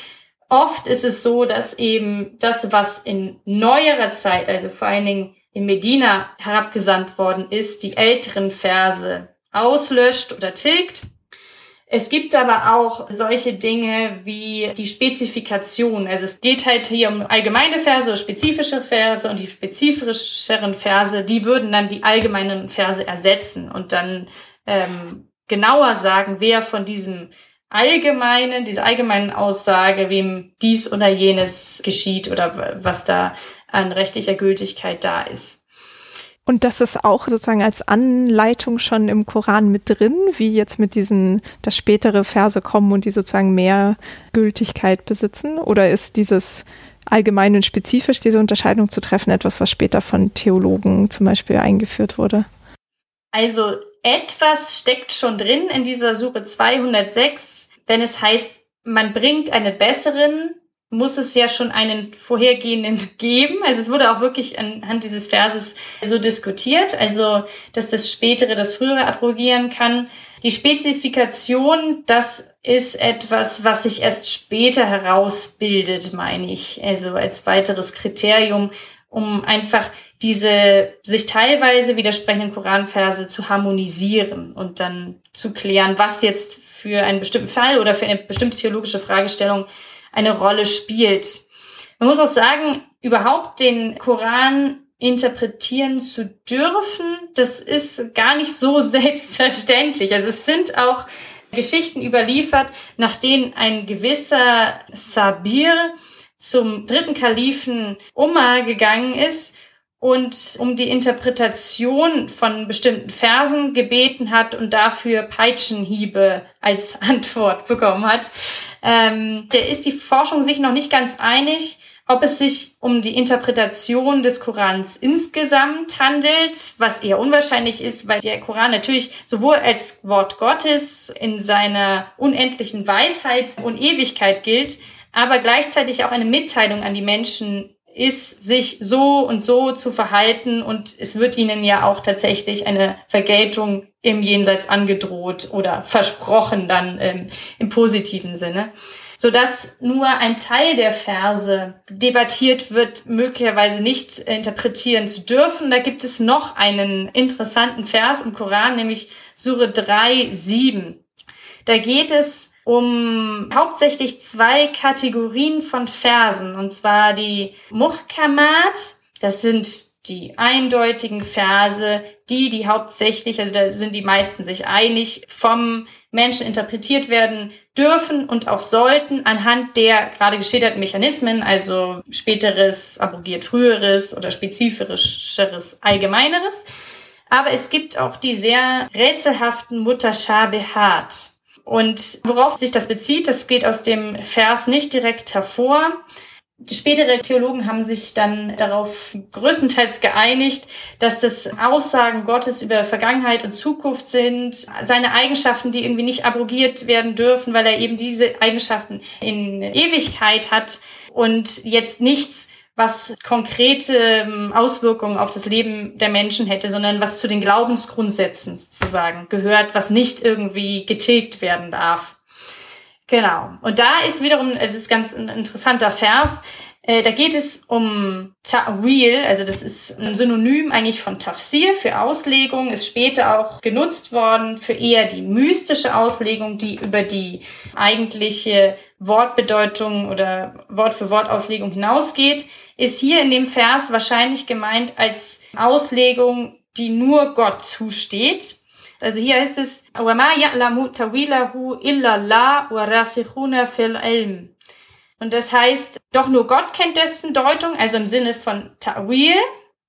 Oft ist es so, dass eben das, was in neuerer Zeit, also vor allen Dingen in Medina herabgesandt worden ist, die älteren Verse auslöscht oder tilgt. Es gibt aber auch solche Dinge wie die Spezifikation. Also es geht halt hier um allgemeine Verse, spezifische Verse und die spezifischeren Verse, die würden dann die allgemeinen Verse ersetzen und dann ähm, genauer sagen, wer von diesem allgemeinen, dieser allgemeinen Aussage, wem dies oder jenes geschieht oder was da an rechtlicher Gültigkeit da ist. Und das ist auch sozusagen als Anleitung schon im Koran mit drin, wie jetzt mit diesen, dass spätere Verse kommen und die sozusagen mehr Gültigkeit besitzen? Oder ist dieses allgemein und spezifisch, diese Unterscheidung zu treffen, etwas, was später von Theologen zum Beispiel eingeführt wurde? Also etwas steckt schon drin in dieser Suche 206, wenn es heißt, man bringt einen besseren muss es ja schon einen vorhergehenden geben. Also es wurde auch wirklich anhand dieses Verses so diskutiert, also dass das Spätere das Frühere abrogieren kann. Die Spezifikation, das ist etwas, was sich erst später herausbildet, meine ich. Also als weiteres Kriterium, um einfach diese sich teilweise widersprechenden Koranverse zu harmonisieren und dann zu klären, was jetzt für einen bestimmten Fall oder für eine bestimmte theologische Fragestellung eine Rolle spielt. Man muss auch sagen, überhaupt den Koran interpretieren zu dürfen, das ist gar nicht so *laughs* selbstverständlich. Also es sind auch Geschichten überliefert, nach denen ein gewisser Sabir zum dritten Kalifen Umar gegangen ist und um die Interpretation von bestimmten Versen gebeten hat und dafür Peitschenhiebe als *laughs* Antwort bekommen hat. Ähm, der ist die Forschung sich noch nicht ganz einig, ob es sich um die Interpretation des Korans insgesamt handelt, was eher unwahrscheinlich ist, weil der Koran natürlich sowohl als Wort Gottes in seiner unendlichen Weisheit und Ewigkeit gilt, aber gleichzeitig auch eine Mitteilung an die Menschen ist, sich so und so zu verhalten und es wird ihnen ja auch tatsächlich eine Vergeltung im Jenseits angedroht oder versprochen dann ähm, im positiven Sinne so dass nur ein Teil der Verse debattiert wird, möglicherweise nicht interpretieren zu dürfen. Da gibt es noch einen interessanten Vers im Koran, nämlich Sure 3, 7. Da geht es um hauptsächlich zwei Kategorien von Versen, und zwar die Muhkamat, das sind die eindeutigen Verse, die, die hauptsächlich, also da sind die meisten sich einig, vom Menschen interpretiert werden dürfen und auch sollten anhand der gerade geschilderten Mechanismen, also späteres abrogiert früheres oder spezifischeres allgemeineres. Aber es gibt auch die sehr rätselhaften Mutterschabehat. Und worauf sich das bezieht, das geht aus dem Vers nicht direkt hervor. Die spätere Theologen haben sich dann darauf größtenteils geeinigt, dass das Aussagen Gottes über Vergangenheit und Zukunft sind, seine Eigenschaften, die irgendwie nicht abrogiert werden dürfen, weil er eben diese Eigenschaften in Ewigkeit hat und jetzt nichts was konkrete ähm, Auswirkungen auf das Leben der Menschen hätte, sondern was zu den Glaubensgrundsätzen sozusagen gehört, was nicht irgendwie getilgt werden darf. Genau. Und da ist wiederum, es ist ganz ein interessanter Vers, äh, da geht es um Ta'wil, also das ist ein Synonym eigentlich von Tafsir für Auslegung, ist später auch genutzt worden für eher die mystische Auslegung, die über die eigentliche Wortbedeutung oder Wort für Wort Auslegung hinausgeht, ist hier in dem Vers wahrscheinlich gemeint als Auslegung, die nur Gott zusteht. Also hier heißt es, وَمَا يَعْلَمُ تَوِيلَهُ إِلَّا اللَّهُ وَرَاسِخُونَ فِي الْعِلْمِ und das heißt, doch nur Gott kennt dessen Deutung, also im Sinne von Ta'wil,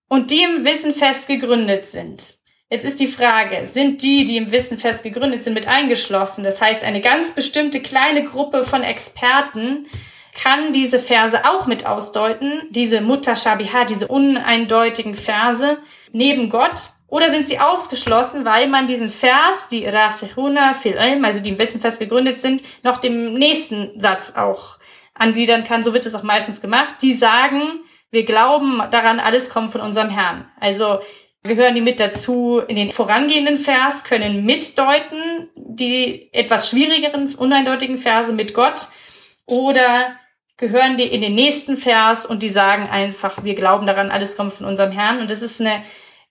und die im Wissen fest gegründet sind. Jetzt ist die Frage, sind die, die im Wissen fest gegründet sind, mit eingeschlossen? Das heißt, eine ganz bestimmte kleine Gruppe von Experten kann diese Verse auch mit ausdeuten, diese Mutashabiha, diese uneindeutigen Verse neben Gott, oder sind sie ausgeschlossen, weil man diesen Vers, die Rasihuna fil ilm, also die im Wissen fest gegründet sind, noch dem nächsten Satz auch angliedern kann, so wird es auch meistens gemacht, die sagen, wir glauben daran, alles kommt von unserem Herrn. Also gehören die mit dazu. In den vorangehenden Vers, können mitdeuten die etwas schwierigeren, uneindeutigen Verse mit Gott oder gehören die in den nächsten Vers und die sagen einfach, wir glauben daran, alles kommt von unserem Herrn. Und das ist eine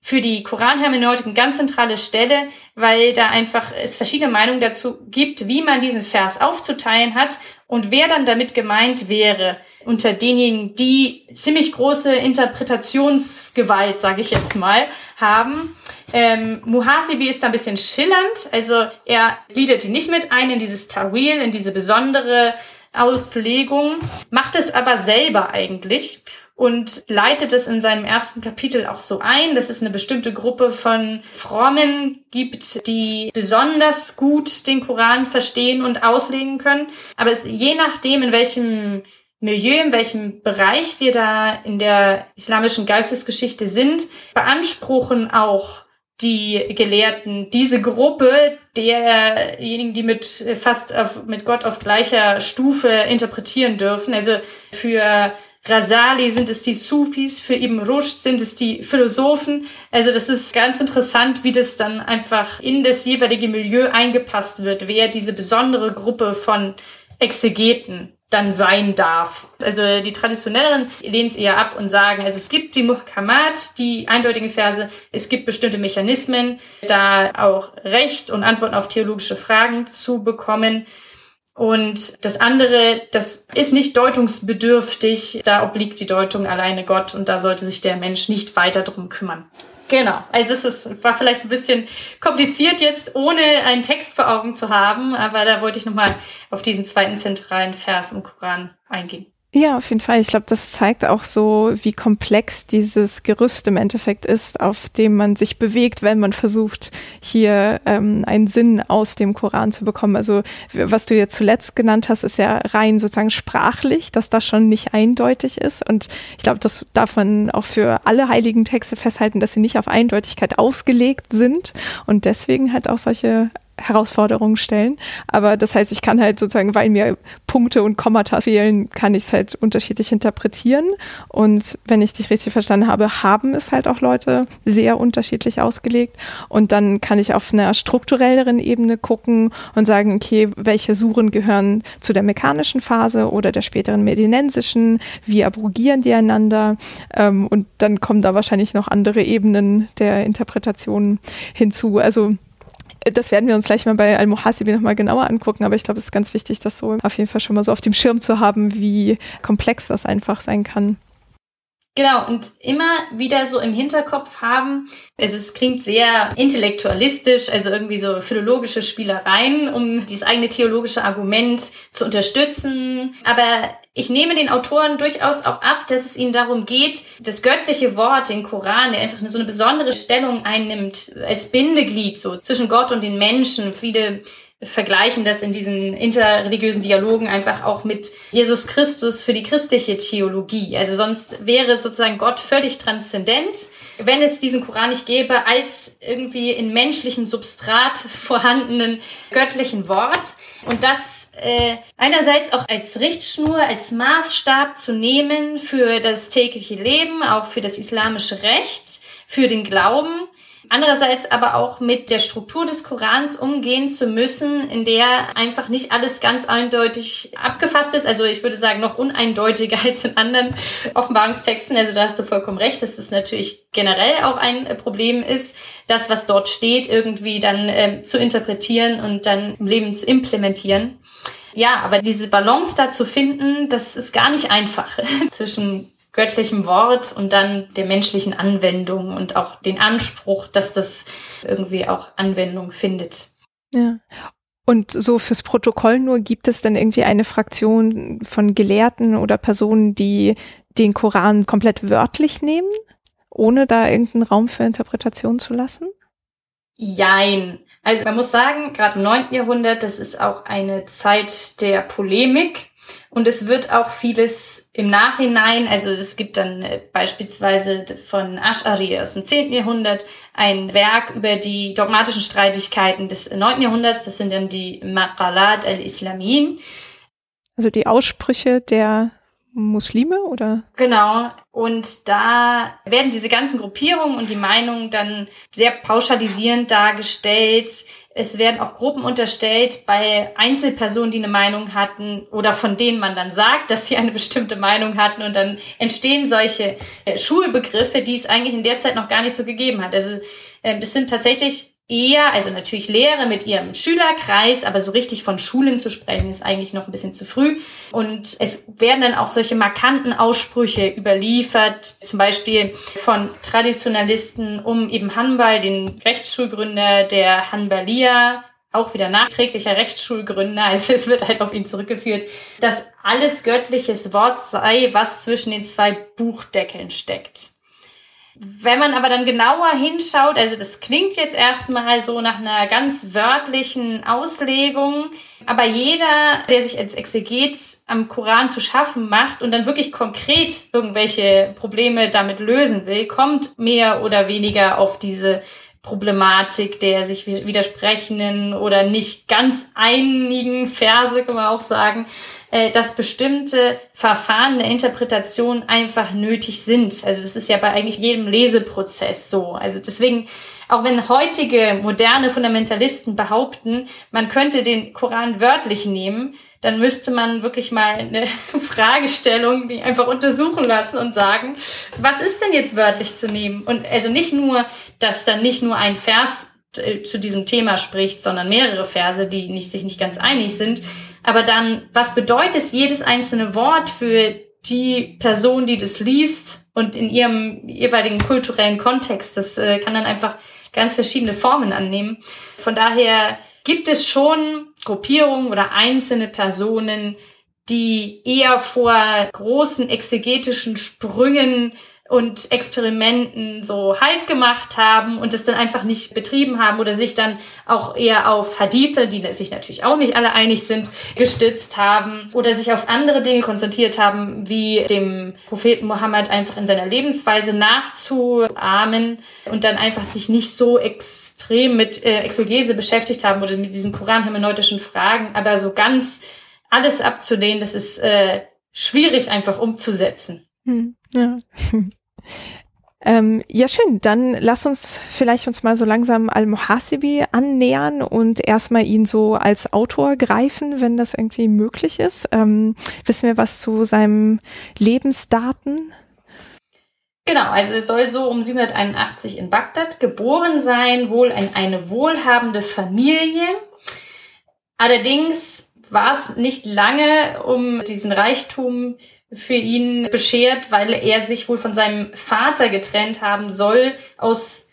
für die Koranhermeneutik eine ganz zentrale Stelle, weil da einfach es verschiedene Meinungen dazu gibt, wie man diesen Vers aufzuteilen hat und wer dann damit gemeint wäre unter denjenigen, die ziemlich große Interpretationsgewalt, sage ich jetzt mal, haben. Ähm, Muhasibi ist da ein bisschen schillernd, also er gliedert die nicht mit ein in dieses Tawil, in diese besondere Auslegung, macht es aber selber eigentlich und leitet es in seinem ersten Kapitel auch so ein, dass es eine bestimmte Gruppe von Frommen gibt, die besonders gut den Koran verstehen und auslegen können. Aber es, je nachdem, in welchem Milieu, in welchem Bereich wir da in der islamischen Geistesgeschichte sind, beanspruchen auch die Gelehrten diese Gruppe derjenigen, die mit fast auf, mit Gott auf gleicher Stufe interpretieren dürfen. Also für Rasali sind es die Sufis, für Ibn Rushd sind es die Philosophen. Also das ist ganz interessant, wie das dann einfach in das jeweilige Milieu eingepasst wird, wer diese besondere Gruppe von Exegeten dann sein darf. Also die Traditionelleren lehnen es eher ab und sagen, also es gibt die Muhkamat, die eindeutigen Verse, es gibt bestimmte Mechanismen, da auch Recht und Antworten auf theologische Fragen zu bekommen. Und das andere, das ist nicht deutungsbedürftig. Da obliegt die Deutung alleine Gott und da sollte sich der Mensch nicht weiter drum kümmern. Genau. Also es ist, war vielleicht ein bisschen kompliziert jetzt, ohne einen Text vor Augen zu haben, aber da wollte ich nochmal auf diesen zweiten zentralen Vers im Koran eingehen. Ja, auf jeden Fall. Ich glaube, das zeigt auch so, wie komplex dieses Gerüst im Endeffekt ist, auf dem man sich bewegt, wenn man versucht, hier ähm, einen Sinn aus dem Koran zu bekommen. Also was du jetzt zuletzt genannt hast, ist ja rein sozusagen sprachlich, dass das schon nicht eindeutig ist. Und ich glaube, das darf man auch für alle heiligen Texte festhalten, dass sie nicht auf Eindeutigkeit ausgelegt sind und deswegen halt auch solche Herausforderungen stellen. Aber das heißt, ich kann halt sozusagen, weil mir Punkte und Kommata fehlen, kann ich es halt unterschiedlich interpretieren. Und wenn ich dich richtig verstanden habe, haben es halt auch Leute sehr unterschiedlich ausgelegt. Und dann kann ich auf einer strukturelleren Ebene gucken und sagen, okay, welche Suren gehören zu der mechanischen Phase oder der späteren medinensischen? Wie abrogieren die einander? Ähm, und dann kommen da wahrscheinlich noch andere Ebenen der Interpretation hinzu. Also das werden wir uns gleich mal bei Al-Muhasibi nochmal genauer angucken, aber ich glaube, es ist ganz wichtig, das so auf jeden Fall schon mal so auf dem Schirm zu haben, wie komplex das einfach sein kann. Genau, und immer wieder so im Hinterkopf haben, also es klingt sehr intellektualistisch, also irgendwie so philologische Spielereien, um dieses eigene theologische Argument zu unterstützen. Aber ich nehme den Autoren durchaus auch ab, dass es ihnen darum geht, das göttliche Wort, den Koran, der einfach so eine besondere Stellung einnimmt, als Bindeglied so zwischen Gott und den Menschen. Viele vergleichen das in diesen interreligiösen Dialogen einfach auch mit Jesus Christus für die christliche Theologie. Also sonst wäre sozusagen Gott völlig transzendent, wenn es diesen Koran nicht gäbe, als irgendwie in menschlichem Substrat vorhandenen göttlichen Wort. Und das äh, einerseits auch als Richtschnur, als Maßstab zu nehmen für das tägliche Leben, auch für das islamische Recht, für den Glauben Andererseits aber auch mit der Struktur des Korans umgehen zu müssen, in der einfach nicht alles ganz eindeutig abgefasst ist. Also ich würde sagen, noch uneindeutiger *laughs* als in anderen Offenbarungstexten. Also da hast du vollkommen recht, dass es natürlich generell auch ein Problem ist, das, was dort steht, irgendwie dann äh, zu interpretieren und dann im Leben zu implementieren. Ja, aber diese Balance da zu finden, das ist gar nicht einfach *laughs* zwischen göttlichem Wort und dann der menschlichen Anwendung und auch den Anspruch, dass das irgendwie auch Anwendung findet. Ja. Und so fürs Protokoll nur gibt es dann irgendwie eine Fraktion von Gelehrten oder Personen, die den Koran komplett wörtlich nehmen, ohne da irgendeinen Raum für Interpretation zu lassen? Jein. Also man muss sagen, gerade im 9. Jahrhundert, das ist auch eine Zeit der Polemik und es wird auch vieles im Nachhinein, also es gibt dann äh, beispielsweise von Ash'ari aus dem 10. Jahrhundert ein Werk über die dogmatischen Streitigkeiten des 9. Jahrhunderts. Das sind dann die Maqalat al-Islamin. Also die Aussprüche der Muslime oder? Genau. Und da werden diese ganzen Gruppierungen und die Meinungen dann sehr pauschalisierend dargestellt es werden auch Gruppen unterstellt bei Einzelpersonen, die eine Meinung hatten oder von denen man dann sagt, dass sie eine bestimmte Meinung hatten und dann entstehen solche äh, Schulbegriffe, die es eigentlich in der Zeit noch gar nicht so gegeben hat. Also äh, das sind tatsächlich eher, also natürlich Lehre mit ihrem Schülerkreis, aber so richtig von Schulen zu sprechen, ist eigentlich noch ein bisschen zu früh. Und es werden dann auch solche markanten Aussprüche überliefert, zum Beispiel von Traditionalisten um eben Hanbal, den Rechtsschulgründer der Hanbalia, auch wieder nachträglicher Rechtsschulgründer, also es wird halt auf ihn zurückgeführt, dass alles göttliches Wort sei, was zwischen den zwei Buchdeckeln steckt. Wenn man aber dann genauer hinschaut, also das klingt jetzt erstmal so nach einer ganz wörtlichen Auslegung, aber jeder, der sich als Exeget am Koran zu schaffen macht und dann wirklich konkret irgendwelche Probleme damit lösen will, kommt mehr oder weniger auf diese Problematik der sich widersprechenden oder nicht ganz einigen Verse, kann man auch sagen, äh, dass bestimmte Verfahren der Interpretation einfach nötig sind. Also das ist ja bei eigentlich jedem Leseprozess so. Also deswegen, auch wenn heutige moderne Fundamentalisten behaupten, man könnte den Koran wörtlich nehmen, dann müsste man wirklich mal eine *laughs* Fragestellung die einfach untersuchen lassen und sagen, was ist denn jetzt wörtlich zu nehmen? Und also nicht nur, dass dann nicht nur ein Vers äh, zu diesem Thema spricht, sondern mehrere Verse, die nicht, sich nicht ganz einig sind. Aber dann, was bedeutet jedes einzelne Wort für die Person, die das liest und in ihrem jeweiligen kulturellen Kontext? Das äh, kann dann einfach ganz verschiedene Formen annehmen. Von daher gibt es schon Gruppierungen oder einzelne Personen, die eher vor großen exegetischen Sprüngen und Experimenten so Halt gemacht haben und es dann einfach nicht betrieben haben oder sich dann auch eher auf Hadithe, die sich natürlich auch nicht alle einig sind, gestützt haben oder sich auf andere Dinge konzentriert haben, wie dem Propheten Mohammed einfach in seiner Lebensweise nachzuahmen und dann einfach sich nicht so extrem mit äh, Exegese beschäftigt haben oder mit diesen koranhermeneutischen Fragen, aber so ganz alles abzulehnen, das ist äh, schwierig einfach umzusetzen. Hm, ja. Ähm, ja, schön. Dann lass uns vielleicht uns mal so langsam Al-Muhasibi annähern und erstmal ihn so als Autor greifen, wenn das irgendwie möglich ist. Ähm, wissen wir was zu seinem Lebensdaten? Genau, also er soll so um 781 in Bagdad geboren sein, wohl in eine wohlhabende Familie. Allerdings war es nicht lange um diesen Reichtum für ihn beschert, weil er sich wohl von seinem Vater getrennt haben soll aus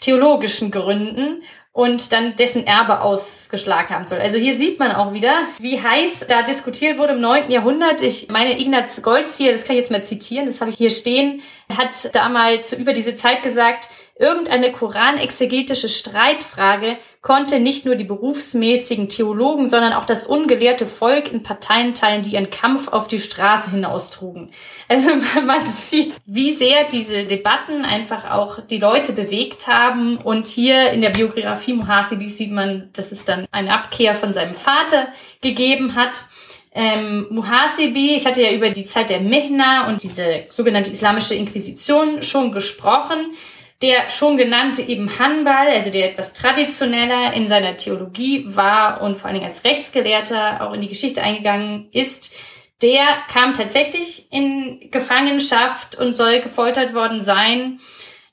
theologischen Gründen und dann dessen Erbe ausgeschlagen haben soll. Also hier sieht man auch wieder, wie heiß da diskutiert wurde im 9. Jahrhundert. Ich meine, Ignaz Goldzier, das kann ich jetzt mal zitieren, das habe ich hier stehen, hat damals über diese Zeit gesagt, Irgendeine koranexegetische Streitfrage konnte nicht nur die berufsmäßigen Theologen, sondern auch das ungelehrte Volk in Parteien teilen, die ihren Kampf auf die Straße hinaustrugen. Also *laughs* man sieht, wie sehr diese Debatten einfach auch die Leute bewegt haben. Und hier in der Biografie Muhasibis sieht man, dass es dann eine Abkehr von seinem Vater gegeben hat. Ähm, Muhasibi, ich hatte ja über die Zeit der Mihna und diese sogenannte islamische Inquisition schon gesprochen der schon genannte eben Hanbal, also der etwas traditioneller in seiner Theologie war und vor allen Dingen als Rechtsgelehrter auch in die Geschichte eingegangen ist, der kam tatsächlich in Gefangenschaft und soll gefoltert worden sein.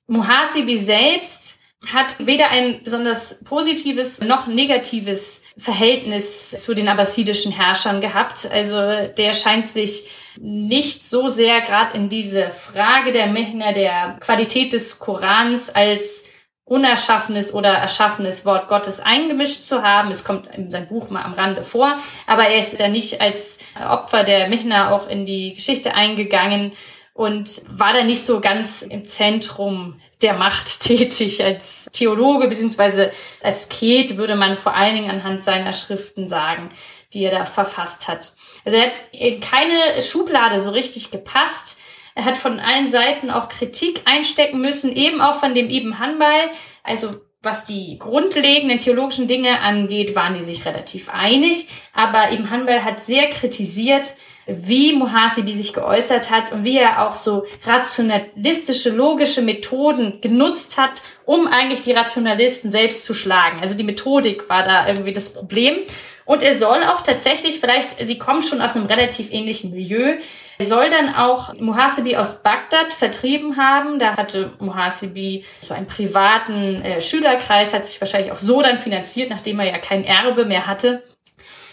Muhasibi selbst hat weder ein besonders positives noch negatives Verhältnis zu den abbasidischen Herrschern gehabt. Also der scheint sich nicht so sehr gerade in diese Frage der Mehner, der Qualität des Korans als unerschaffenes oder erschaffenes Wort Gottes eingemischt zu haben. Es kommt in seinem Buch mal am Rande vor, aber er ist ja nicht als Opfer der Mehner auch in die Geschichte eingegangen und war da nicht so ganz im Zentrum der Macht *laughs* tätig. Als Theologe beziehungsweise als Ket würde man vor allen Dingen anhand seiner Schriften sagen, die er da verfasst hat. Also er hat in keine Schublade so richtig gepasst. Er hat von allen Seiten auch Kritik einstecken müssen, eben auch von dem Ibn Hanbal. Also was die grundlegenden theologischen Dinge angeht, waren die sich relativ einig. Aber Ibn Hanbal hat sehr kritisiert, wie Muhasibi sich geäußert hat und wie er auch so rationalistische, logische Methoden genutzt hat, um eigentlich die Rationalisten selbst zu schlagen. Also die Methodik war da irgendwie das Problem. Und er soll auch tatsächlich, vielleicht, sie kommen schon aus einem relativ ähnlichen Milieu, er soll dann auch Muhasibi aus Bagdad vertrieben haben. Da hatte Muhasibi so einen privaten äh, Schülerkreis, hat sich wahrscheinlich auch so dann finanziert, nachdem er ja kein Erbe mehr hatte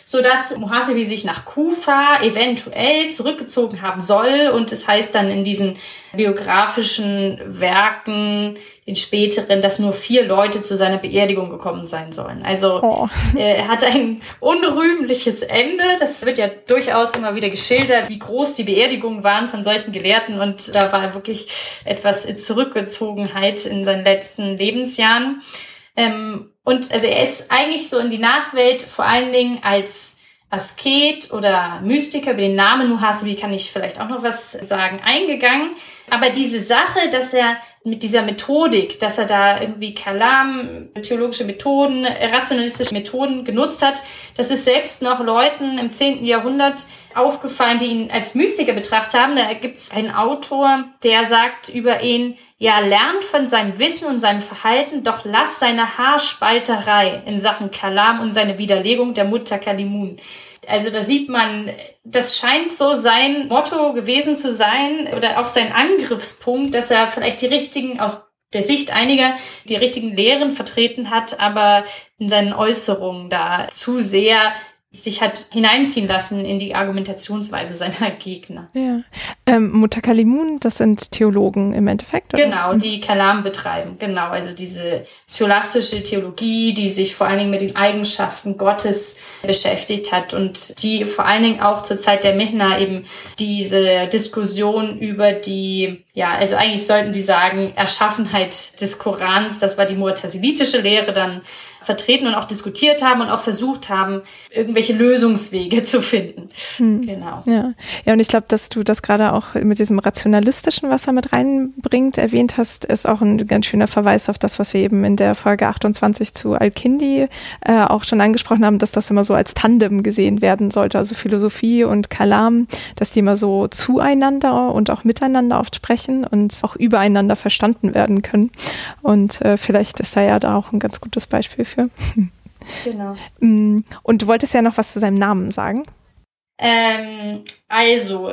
so dass Muhasibi sich nach Kufa eventuell zurückgezogen haben soll und es heißt dann in diesen biografischen Werken in späteren, dass nur vier Leute zu seiner Beerdigung gekommen sein sollen. Also oh. Äh, er hat ein unrühmliches Ende. Das wird ja durchaus immer wieder geschildert, wie groß die Beerdigungen waren von solchen Gelehrten und da war wirklich etwas Zurückgezogenheit in seinen letzten Lebensjahren. Ähm, und also er ist eigentlich so in die Nachwelt vor allen Dingen als Asket oder Mystiker, über den Namen Muhasibi kann ich vielleicht auch noch was sagen, eingegangen. Aber diese Sache, dass er mit dieser Methodik, dass er da irgendwie Kalam, theologische Methoden, rationalistische Methoden genutzt hat, das ist selbst noch Leuten im 10. Jahrhundert aufgefallen, die ihn als Mystiker betrachtet haben. Da gibt es einen Autor, der sagt über ihn, ja, lernt von seinem Wissen und seinem Verhalten, doch lass seine Haarspalterei in Sachen Kalam und seine Widerlegung der Mutter Kalimun. Also da sieht man, das scheint so sein Motto gewesen zu sein oder auch sein Angriffspunkt, dass er vielleicht die richtigen, aus der Sicht einiger, die richtigen Lehren vertreten hat, aber in seinen Äußerungen da zu sehr sich hat hineinziehen lassen in die Argumentationsweise seiner *laughs* Gegner. Ja. Ähm, Mutakalimun, das sind Theologen im Endeffekt, oder? Genau, die Kalam betreiben. Genau, also diese scholastische Theologie, die sich vor allen Dingen mit den Eigenschaften Gottes beschäftigt hat und die vor allen Dingen auch zur Zeit der Mihna eben diese Diskussion über die, ja, also eigentlich sollten sie sagen, Erschaffenheit des Korans, das war die mu'tazilitische Lehre dann vertreten und auch diskutiert haben und auch versucht haben, irgendwelche Lösungswege *laughs* zu finden. Hm. Genau. Ja. ja, und ich glaube, dass du das gerade auch mit diesem Rationalistischen, was er mit reinbringt, erwähnt hast, ist auch ein ganz schöner Verweis auf das, was wir eben in der Folge 28 zu Al-Kindi äh, auch schon angesprochen haben, dass das immer so als Tandem gesehen werden sollte, also Philosophie und Kalam, dass die immer so zueinander und auch miteinander oft sprechen und auch übereinander verstanden werden können. Und äh, vielleicht ist da ja da auch ein ganz gutes Beispiel für dafür. Genau. Mm, und du wolltest ja noch was zu seinem Namen sagen. Ähm, also,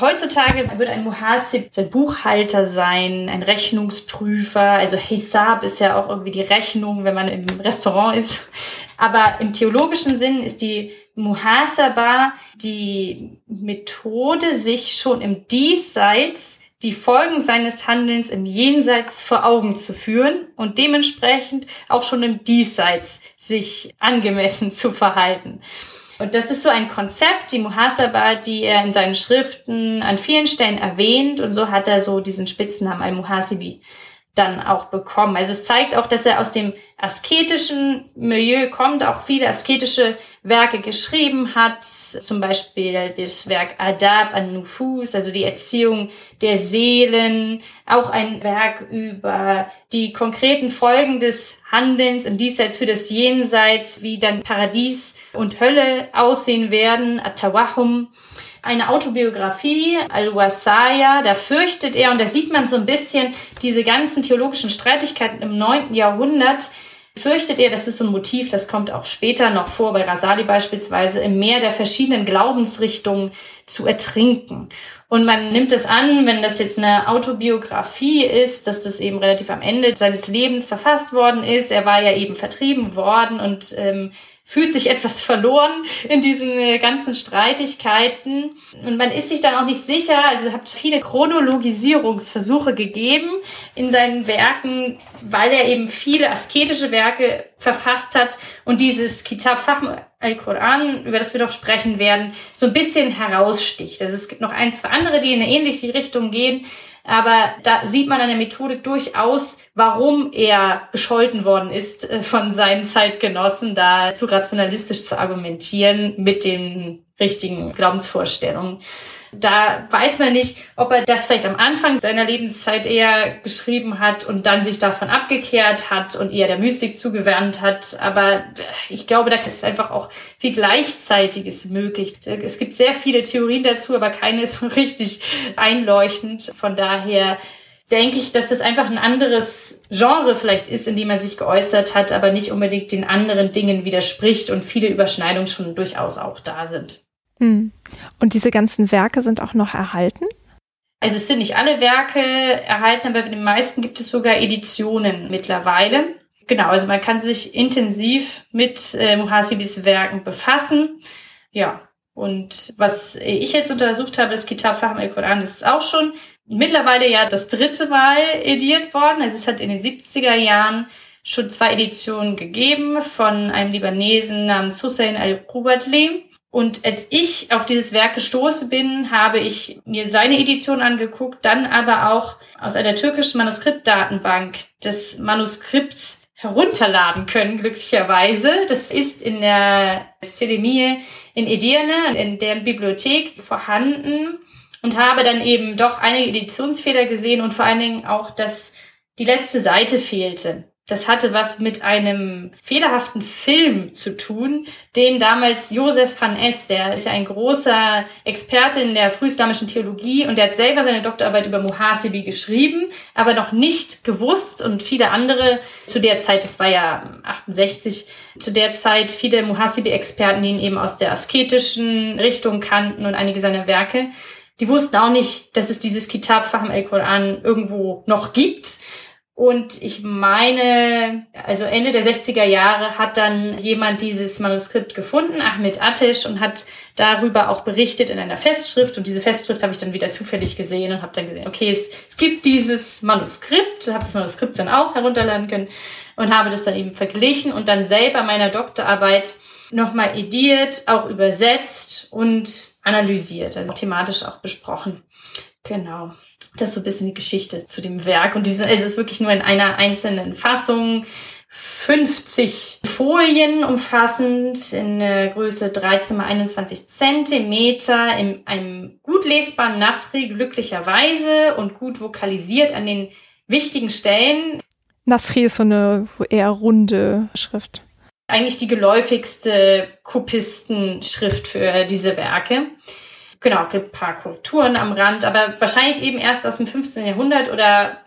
heutzutage wird ein Muhasib ein Buchhalter sein, ein Rechnungsprüfer. Also Hisab ist ja auch irgendwie die Rechnung, wenn man im Restaurant ist. Aber im theologischen Sinn ist die Muhasaba die Methode, sich schon im Diesseits die Folgen seines Handelns im Jenseits vor Augen zu führen und dementsprechend auch schon im Diesseits sich angemessen zu verhalten. Und das ist so ein Konzept, die Muhasaba, die er in seinen Schriften an vielen Stellen erwähnt und so hat er so diesen Spitznamen Al-Muhasibi dann auch bekommen. Also es zeigt auch, dass er aus dem asketischen Milieu kommt, auch viele asketische Werke geschrieben hat, zum Beispiel das Werk Adab an-Nufus, also die Erziehung der Seelen, auch ein Werk über die konkreten Folgen des Handelns im Diesseits für das Jenseits, wie dann Paradies und Hölle aussehen werden, Atawahum eine Autobiografie, Al-Wasaya, da fürchtet er, und da sieht man so ein bisschen diese ganzen theologischen Streitigkeiten im neunten Jahrhundert, fürchtet er, das ist so ein Motiv, das kommt auch später noch vor, bei Rasali beispielsweise, im Meer der verschiedenen Glaubensrichtungen zu ertrinken. Und man nimmt es an, wenn das jetzt eine Autobiografie ist, dass das eben relativ am Ende seines Lebens verfasst worden ist. Er war ja eben vertrieben worden und ähm, fühlt sich etwas verloren in diesen äh, ganzen Streitigkeiten. Und man ist sich dann auch nicht sicher, also hat viele Chronologisierungsversuche gegeben in seinen Werken, weil er eben viele asketische Werke verfasst hat und dieses Kitab Fahm al-Quran, über das wir doch sprechen werden, so ein bisschen heraussticht. Also es gibt noch ein, zwei andere, die in eine ähnliche Richtung gehen, aber da sieht man an der Methodik durchaus, warum er gescholten worden ist äh, von seinen Zeitgenossen, da zu rationalistisch zu argumentieren mit den richtigen Glaubensvorstellungen. Da weiß man nicht, ob er das vielleicht am Anfang seiner Lebenszeit eher geschrieben hat und dann sich davon abgekehrt hat und eher der Mystik zugewandt hat. Aber ich glaube, da ist einfach auch viel Gleichzeitiges möglich. Es gibt sehr viele Theorien dazu, aber keine ist *laughs* so richtig einleuchtend. Von daher denke ich, dass das einfach ein anderes Genre vielleicht ist, in dem er sich geäußert hat, aber nicht unbedingt den anderen Dingen widerspricht und viele Überschneidungen schon durchaus auch da sind. Hm. Und diese ganzen Werke sind auch noch erhalten? Also es sind nicht alle Werke erhalten, aber in den meisten gibt es sogar Editionen mittlerweile. Genau, also man kann sich intensiv mit äh, Muhasibis Werken befassen. Ja, und was ich jetzt untersucht habe, das Kitab Fahm al-Quran, das ist auch schon mittlerweile ja das dritte Mal ediert worden. Also es hat in den 70er Jahren schon zwei Editionen gegeben von einem Libanesen namens Hussein al-Qubatli. Und als ich auf dieses Werk gestoßen bin, habe ich mir seine Edition angeguckt, dann aber auch aus einer türkischen Manuskriptdatenbank das Manuskript herunterladen können, glücklicherweise. Das ist in der Selemie in Edirne, in deren Bibliothek vorhanden und habe dann eben doch einige Editionsfehler gesehen und vor allen Dingen auch, dass die letzte Seite fehlte das hatte was mit einem fehlerhaften Film zu tun, den damals Josef van Es, der ist ja ein großer Experte in der frühislamischen Theologie und der hat selber seine Doktorarbeit über Muhasibi geschrieben, aber noch nicht gewusst und viele andere zu der Zeit, das war ja 68, zu der Zeit viele Muhasibi-Experten, die ihn eben aus der asketischen Richtung kannten und einige seiner Werke, die wussten auch nicht, dass es dieses Kitab Fahm el-Quran irgendwo noch gibt und ich meine, also Ende der 60er Jahre hat dann jemand dieses Manuskript gefunden, Ahmed Atesh, und hat darüber auch berichtet in einer Festschrift. Und diese Festschrift habe ich dann wieder zufällig gesehen und habe dann gesehen, okay, es, es gibt dieses Manuskript, habe das Manuskript dann auch herunterladen können und habe das dann eben verglichen und dann selber meiner Doktorarbeit nochmal ediert, auch übersetzt und analysiert, also thematisch auch besprochen. Genau. Das ist so ein bisschen die Geschichte zu dem Werk. Und diese, es ist wirklich nur in einer einzelnen Fassung. 50 Folien umfassend in der Größe 13 mal 21 Zentimeter in einem gut lesbaren Nasri glücklicherweise und gut vokalisiert an den wichtigen Stellen. Nasri ist so eine eher runde Schrift. Eigentlich die geläufigste Kopistenschrift für diese Werke. Genau, gibt paar Korrekturen am Rand, aber wahrscheinlich eben erst aus dem 15. Jahrhundert oder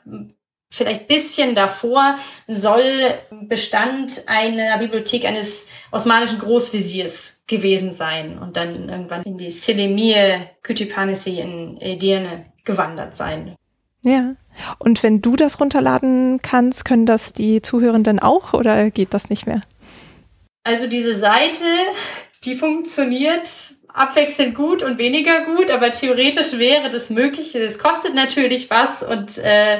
vielleicht bisschen davor soll Bestand einer Bibliothek eines osmanischen Großviziers gewesen sein und dann irgendwann in die Selemie Kütüphanesi in Edirne gewandert sein. Ja. Und wenn du das runterladen kannst, können das die Zuhörenden auch oder geht das nicht mehr? Also diese Seite, die funktioniert abwechselnd gut und weniger gut, aber theoretisch wäre das möglich. Es kostet natürlich was und äh,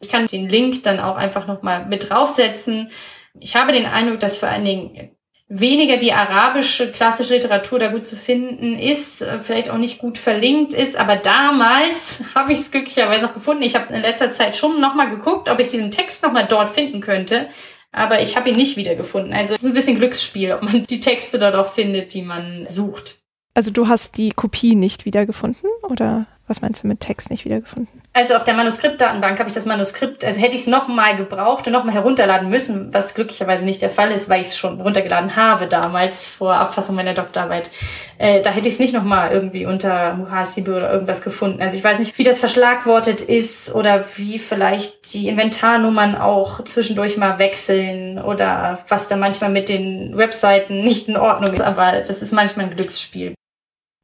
ich kann den Link dann auch einfach nochmal mit draufsetzen. Ich habe den Eindruck, dass vor allen Dingen weniger die arabische klassische Literatur da gut zu finden ist, äh, vielleicht auch nicht gut verlinkt ist. Aber damals *laughs* habe ich es glücklicherweise auch gefunden. Ich habe in letzter Zeit schon nochmal geguckt, ob ich diesen Text nochmal dort finden könnte. Aber ich habe ihn nicht wiedergefunden. Also es ist ein bisschen Glücksspiel, ob man die Texte dort auch findet, die man sucht. Also du hast die Kopie nicht wiedergefunden oder was meinst du mit Text nicht wiedergefunden? Also auf der Manuskriptdatenbank habe ich das Manuskript, also hätte ich es nochmal gebraucht und nochmal herunterladen müssen, was glücklicherweise nicht der Fall ist, weil ich es schon runtergeladen habe damals vor Abfassung meiner Doktorarbeit. Äh, da hätte ich es nicht nochmal irgendwie unter Muhasibe oder irgendwas gefunden. Also ich weiß nicht, wie das verschlagwortet ist oder wie vielleicht die Inventarnummern auch zwischendurch mal wechseln oder was da manchmal mit den Webseiten nicht in Ordnung ist. Aber das ist manchmal ein Glücksspiel.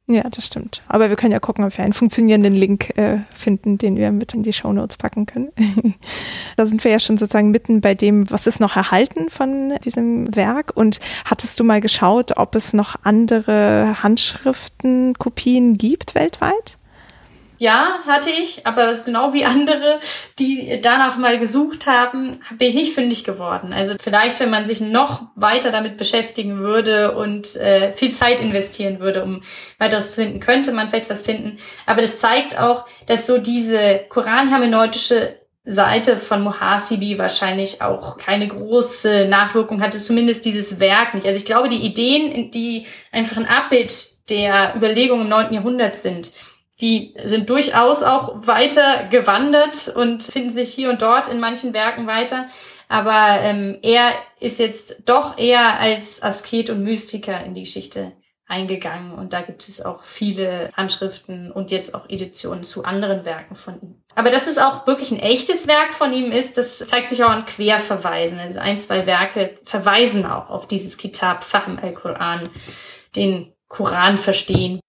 Ja, das stimmt. Aber wir können ja gucken, ob wir einen funktionierenden Link äh, finden, den wir mit in die Show Notes packen können. *laughs* da sind wir ja schon sozusagen mitten bei dem, was ist noch erhalten von diesem Werk. Und hattest du mal geschaut, ob es noch andere Handschriftenkopien gibt weltweit? Ja, hatte ich, aber es genau wie andere, die danach mal gesucht haben, bin ich nicht fündig geworden. Also vielleicht, wenn man sich noch weiter damit beschäftigen würde und äh, viel Zeit investieren würde, um weiteres zu finden, könnte man vielleicht was finden. Aber das zeigt auch, dass so diese koranhermeneutische Seite von Muhasibi wahrscheinlich auch keine große Nachwirkung hatte, zumindest dieses Werk nicht. Also ich glaube, die Ideen, die einfach ein Abbild der Überlegungen im 9. Jahrhundert sind, die sind durchaus auch weiter gewandert und finden sich hier und dort in manchen Werken weiter. Aber ähm, er ist jetzt doch eher als Asket und Mystiker in die Geschichte eingegangen. Und da gibt es auch viele Handschriften und jetzt auch Editionen zu anderen Werken von ihm. Aber dass es auch wirklich ein echtes Werk von ihm ist, das zeigt sich auch an Querverweisen. Also ein, zwei Werke verweisen auch auf dieses Kitab Fahm al-Quran, den Koran verstehen.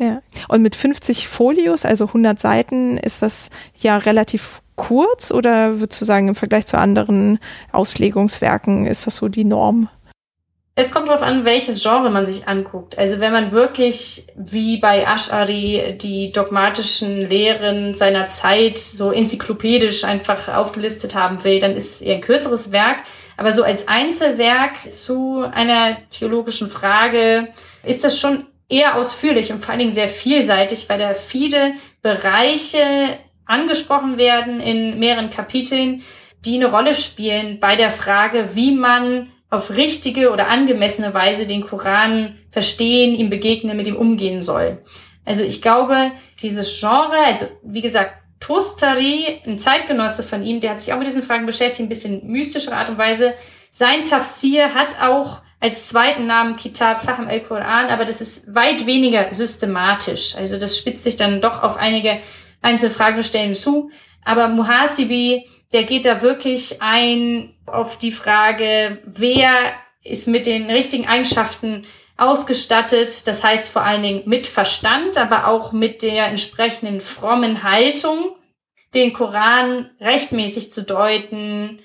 Ja, und mit 50 Folios, also 100 Seiten, ist das ja relativ kurz oder würdest du sagen, im Vergleich zu anderen Auslegungswerken ist das so die Norm? Es kommt darauf an, welches Genre man sich anguckt. Also wenn man wirklich wie bei Ash'ari die dogmatischen Lehren seiner Zeit so enzyklopädisch einfach aufgelistet haben will, dann ist es eher ein kürzeres Werk. Aber so als Einzelwerk zu einer theologischen Frage ist das schon eher ausführlich und vor allen Dingen sehr vielseitig, weil da viele Bereiche angesprochen werden in mehreren Kapiteln, die eine Rolle spielen bei der Frage, wie man auf richtige oder angemessene Weise den Koran verstehen, ihm begegnen, mit ihm umgehen soll. Also ich glaube, dieses Genre, also wie gesagt, Tostari, ein Zeitgenosse von ihm, der hat sich auch mit diesen Fragen beschäftigt, ein bisschen mystischer Art und Weise. Sein Tafsir hat auch als zweiten Namen Kitab Faham al-Quran, aber das ist weit weniger systematisch. Also das spitzt sich dann doch auf einige einzelne Fragestellungen zu. Aber Muhasibi, der geht da wirklich ein auf die Frage, wer ist mit den richtigen Eigenschaften ausgestattet. Das heißt vor allen Dingen mit Verstand, aber auch mit der entsprechenden frommen Haltung, den Koran rechtmäßig zu deuten,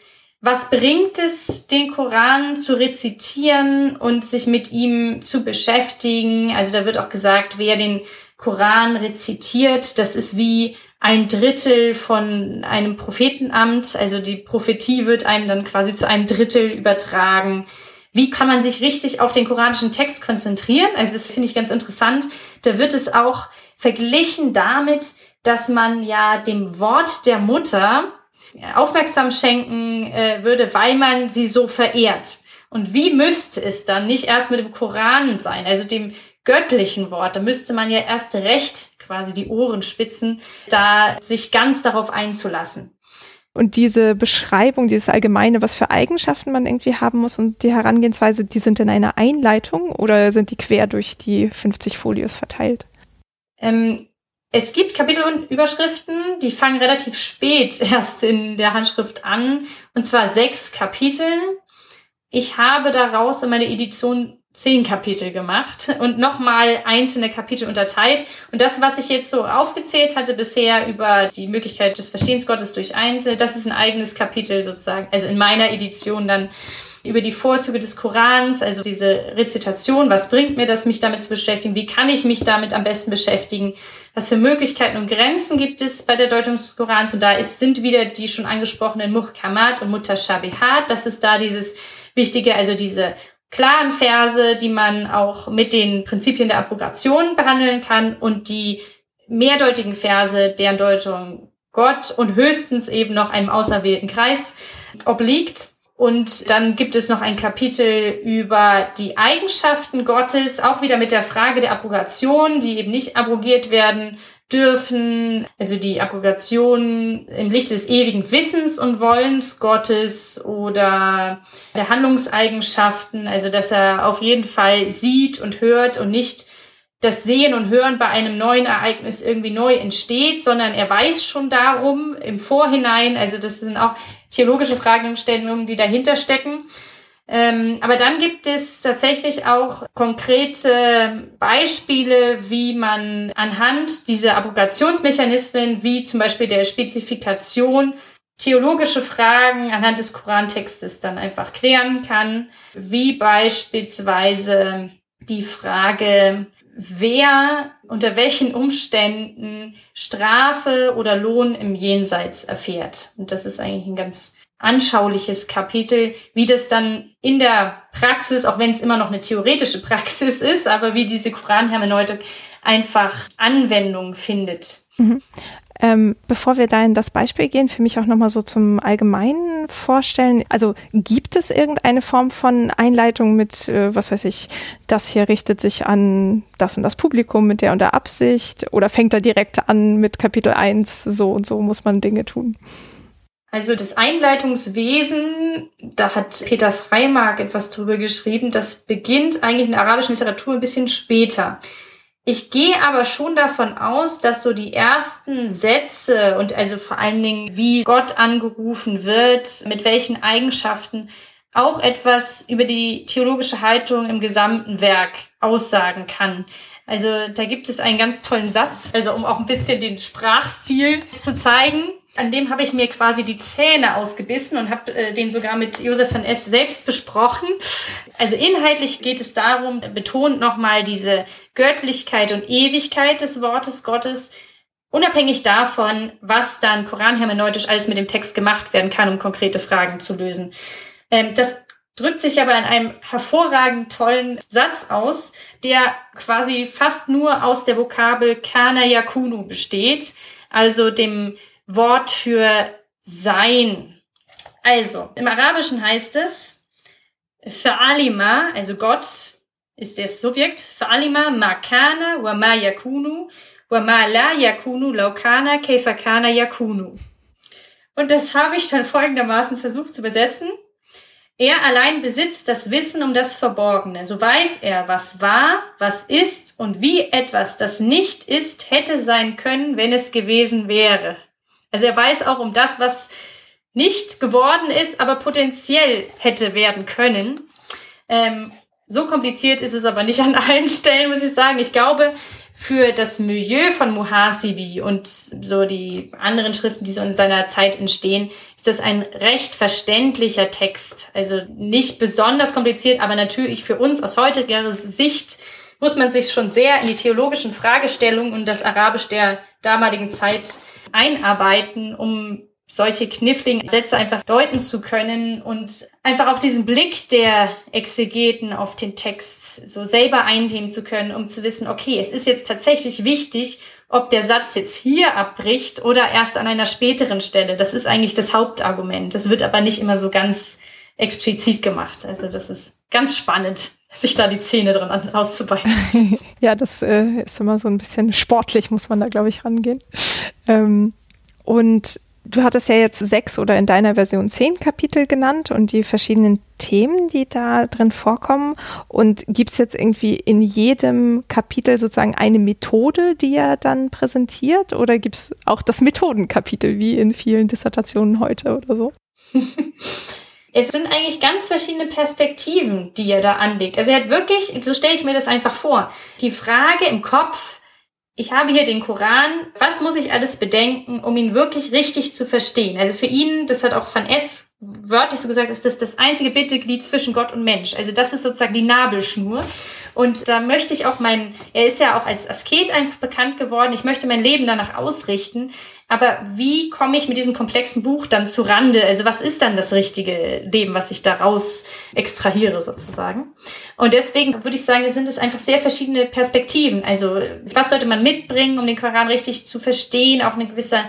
was bringt es, den Koran zu rezitieren und sich mit ihm zu beschäftigen? Also da wird auch gesagt, wer den Koran rezitiert, das ist wie ein Drittel von einem Prophetenamt. Also die Prophetie wird einem dann quasi zu einem Drittel übertragen. Wie kann man sich richtig auf den koranischen Text konzentrieren? Also das finde ich ganz interessant. Da wird es auch verglichen damit, dass man ja dem Wort der Mutter aufmerksam schenken äh, würde, weil man sie so verehrt. Und wie müsste es dann nicht erst mit dem Koran sein, also dem göttlichen Wort? Da müsste man ja erst recht quasi die Ohren spitzen, da sich ganz darauf einzulassen. Und diese Beschreibung, dieses Allgemeine, was für Eigenschaften man irgendwie haben muss und die Herangehensweise, die sind in einer Einleitung oder sind die quer durch die 50 Folios verteilt? Ähm, es gibt Kapitelüberschriften, die fangen relativ spät *laughs* erst in der Handschrift an, und zwar sechs Kapitel. Ich habe daraus in meiner Edition zehn Kapitel gemacht und nochmal einzelne Kapitel unterteilt. Und das, was ich jetzt so aufgezählt hatte bisher über die Möglichkeit des Verstehens Gottes durch Einzel, das ist ein eigenes Kapitel sozusagen, also in meiner Edition dann über die Vorzüge des Korans, also diese Rezitation, was bringt mir das, mich damit zu beschäftigen, wie kann ich mich damit am besten beschäftigen, was für Möglichkeiten und Grenzen gibt es bei der Deutung des Korans? Und da ist, sind wieder die schon angesprochenen Muhkamat und Mutashabihat, das ist da dieses Wichtige, also diese klaren Verse, die man auch mit den Prinzipien der Abrogation behandeln kann und die mehrdeutigen Verse, deren Deutung Gott und höchstens eben noch einem auserwählten Kreis obliegt. Und dann gibt es noch ein Kapitel über die Eigenschaften Gottes, auch wieder mit der Frage der Abrogation, die eben nicht abrogiert werden dürfen, also die Abrogation im Lichte des ewigen Wissens und Wollens Gottes oder der Handlungseigenschaften, also dass er auf jeden Fall sieht und hört und nicht das Sehen und Hören bei einem neuen Ereignis irgendwie neu entsteht, sondern er weiß schon darum im Vorhinein, also das sind auch theologische Fragestellungen, die dahinter stecken. Ähm, aber dann gibt es tatsächlich auch konkrete Beispiele, wie man anhand dieser Abrogationsmechanismen, wie zum Beispiel der Spezifikation, theologische Fragen anhand des Korantextes dann einfach klären kann, wie beispielsweise die Frage, wer unter welchen Umständen Strafe oder Lohn im Jenseits erfährt. Und das ist eigentlich ein ganz anschauliches Kapitel, wie das dann in der Praxis, auch wenn es immer noch eine theoretische Praxis ist, aber wie diese Koranhermeneutik einfach Anwendung findet. Ähm, bevor wir da in das Beispiel gehen, für mich auch nochmal so zum Allgemeinen vorstellen. Also gibt es irgendeine Form von Einleitung mit, äh, was weiß ich, das hier richtet sich an das und das Publikum mit der und der Absicht oder fängt er direkt an mit Kapitel 1, so und so muss man Dinge tun? Also das Einleitungswesen, da hat Peter Freimark etwas drüber geschrieben, das beginnt eigentlich in der arabischen Literatur ein bisschen später. Ich gehe aber schon davon aus, dass so die ersten Sätze und also vor allen Dingen, wie Gott angerufen wird, mit welchen Eigenschaften, auch etwas über die theologische Haltung im gesamten Werk aussagen kann. Also da gibt es einen ganz tollen Satz, also um auch ein bisschen den Sprachstil zu zeigen. An dem habe ich mir quasi die Zähne ausgebissen und habe äh, den sogar mit Josef van S. selbst besprochen. Also inhaltlich geht es darum, betont nochmal diese Göttlichkeit und Ewigkeit des Wortes Gottes, unabhängig davon, was dann koranhermeneutisch alles mit dem Text gemacht werden kann, um konkrete Fragen zu lösen. Ähm, das drückt sich aber in einem hervorragend tollen Satz aus, der quasi fast nur aus der Vokabel Kana Yakunu besteht, also dem Wort für sein. Also, im Arabischen heißt es, Fa'alima, also Gott ist das Subjekt, Fa'alima ma kana wa ma yakunu wa ma la yakunu law kana kayfa kana yakunu. Und das habe ich dann folgendermaßen versucht zu übersetzen. Er allein besitzt das Wissen um das Verborgene. So weiß er, was war, was ist und wie etwas, das nicht ist, hätte sein können, wenn es gewesen wäre. Also er weiß auch um das, was nicht geworden ist, aber potenziell hätte werden können. Ähm, so kompliziert ist es aber nicht an allen Stellen, muss ich sagen. Ich glaube, für das Milieu von Muhasibi und so die anderen Schriften, die so in seiner Zeit entstehen, ist das ein recht verständlicher Text. Also nicht besonders kompliziert, aber natürlich für uns aus heutiger Sicht muss man sich schon sehr in die theologischen Fragestellungen und das Arabisch der damaligen Zeit einarbeiten, um solche kniffligen Sätze einfach deuten zu können und einfach auch diesen Blick der Exegeten auf den Text so selber einnehmen zu können, um zu wissen, okay, es ist jetzt tatsächlich wichtig, ob der Satz jetzt hier abbricht oder erst an einer späteren Stelle. Das ist eigentlich das Hauptargument. Das wird aber nicht immer so ganz explizit gemacht. Also das ist ganz spannend, sich da die Zähne dran auszubeißen. *laughs* ja, das äh, ist immer so ein bisschen sportlich, muss man da, glaube ich, rangehen. Ähm, und du hattest ja jetzt sechs oder in deiner Version zehn Kapitel genannt und die verschiedenen Themen, die da drin vorkommen. Und gibt es jetzt irgendwie in jedem Kapitel sozusagen eine Methode, die er dann präsentiert? Oder gibt es auch das Methodenkapitel, wie in vielen Dissertationen heute oder so? *laughs* es sind eigentlich ganz verschiedene Perspektiven, die er da anlegt. Also er hat wirklich, so stelle ich mir das einfach vor, die Frage im Kopf, ich habe hier den Koran, was muss ich alles bedenken, um ihn wirklich richtig zu verstehen? Also für ihn, das hat auch Van S wörtlich so gesagt, ist das das einzige Bitteglied zwischen Gott und Mensch. Also das ist sozusagen die Nabelschnur. Und da möchte ich auch mein, er ist ja auch als Asket einfach bekannt geworden, ich möchte mein Leben danach ausrichten. Aber wie komme ich mit diesem komplexen Buch dann zu Rande? Also was ist dann das richtige Leben, was ich daraus extrahiere sozusagen? Und deswegen würde ich sagen, sind es einfach sehr verschiedene Perspektiven. Also was sollte man mitbringen, um den Koran richtig zu verstehen? Auch eine gewisse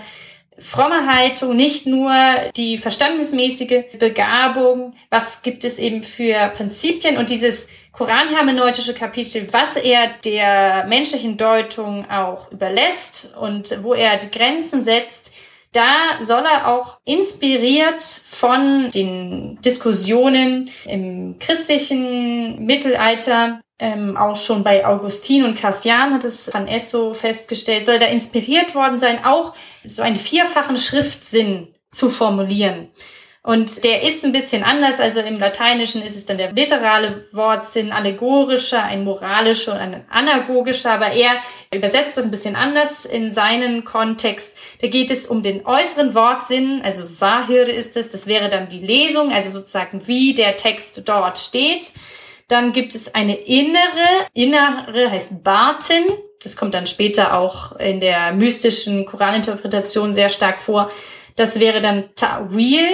fromme Haltung, nicht nur die verstandesmäßige Begabung, was gibt es eben für Prinzipien und dieses koranhermeneutische Kapitel, was er der menschlichen Deutung auch überlässt und wo er die Grenzen setzt, da soll er auch inspiriert von den Diskussionen im christlichen Mittelalter ähm, auch schon bei Augustin und Cassian hat es Van Esso festgestellt, soll da inspiriert worden sein, auch so einen vierfachen Schriftsinn zu formulieren. Und der ist ein bisschen anders. Also im Lateinischen ist es dann der literale Wortsinn, allegorischer, ein moralischer und ein anagogischer. Aber er übersetzt das ein bisschen anders in seinen Kontext. Da geht es um den äußeren Wortsinn, also Sahir ist es. Das wäre dann die Lesung, also sozusagen wie der Text dort steht. Dann gibt es eine innere, innere heißt Baten. Das kommt dann später auch in der mystischen Koraninterpretation sehr stark vor. Das wäre dann Ta'wil.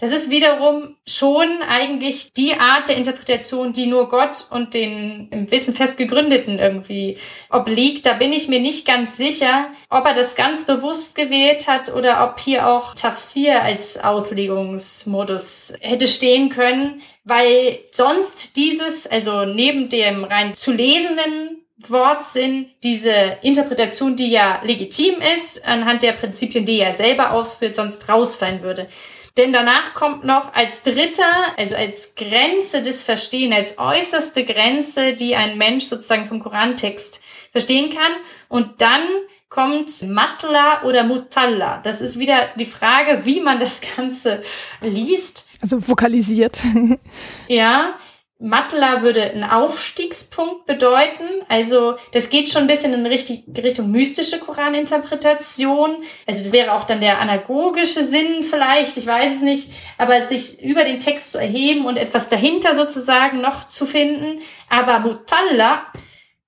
Das ist wiederum schon eigentlich die Art der Interpretation, die nur Gott und den im Wissen fest gegründeten irgendwie obliegt. Da bin ich mir nicht ganz sicher, ob er das ganz bewusst gewählt hat oder ob hier auch Tafsir als Auslegungsmodus hätte stehen können weil sonst dieses, also neben dem rein zu lesenden Wortsinn, diese Interpretation, die ja legitim ist, anhand der Prinzipien, die er selber ausführt, sonst rausfallen würde. Denn danach kommt noch als dritter, also als Grenze des Verstehen, als äußerste Grenze, die ein Mensch sozusagen vom Korantext verstehen kann. Und dann kommt Matla oder Mutalla. Das ist wieder die Frage, wie man das *laughs* Ganze liest. Also vokalisiert. ja, Matla würde ein Aufstiegspunkt bedeuten. Also das geht schon ein bisschen in Richtung mystische Koraninterpretation. Also das wäre auch dann der anagogische Sinn vielleicht, ich weiß es nicht. Aber sich über den Text zu erheben und etwas dahinter sozusagen noch zu finden. Aber Mutalla,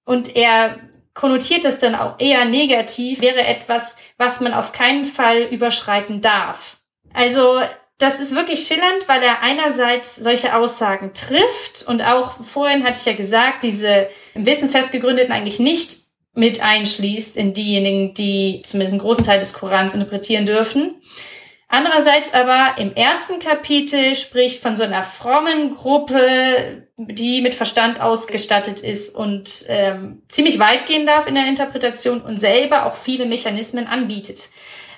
und er konnotiert das dann auch eher negativ, wäre etwas, was man auf keinen Fall überschreiten darf. Also das ist wirklich schillernd, weil er einerseits solche Aussagen trifft und auch vorhin hatte ich ja gesagt, diese im Wissen festgegründeten eigentlich nicht mit einschließt in diejenigen, die zumindest einen großen Teil des Korans interpretieren dürfen. Andererseits aber im ersten Kapitel spricht von so einer frommen Gruppe, die mit Verstand ausgestattet ist und ähm, ziemlich weit gehen darf in der Interpretation und selber auch viele Mechanismen anbietet.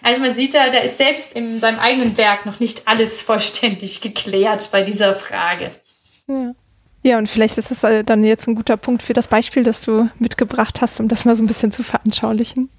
Also man sieht da, da ist selbst in seinem eigenen Werk noch nicht alles vollständig geklärt bei dieser Frage. Ja. Ja, und vielleicht ist das äh, dann jetzt ein guter Punkt für das Beispiel, das du mitgebracht hast, um das mal so ein bisschen zu veranschaulichen.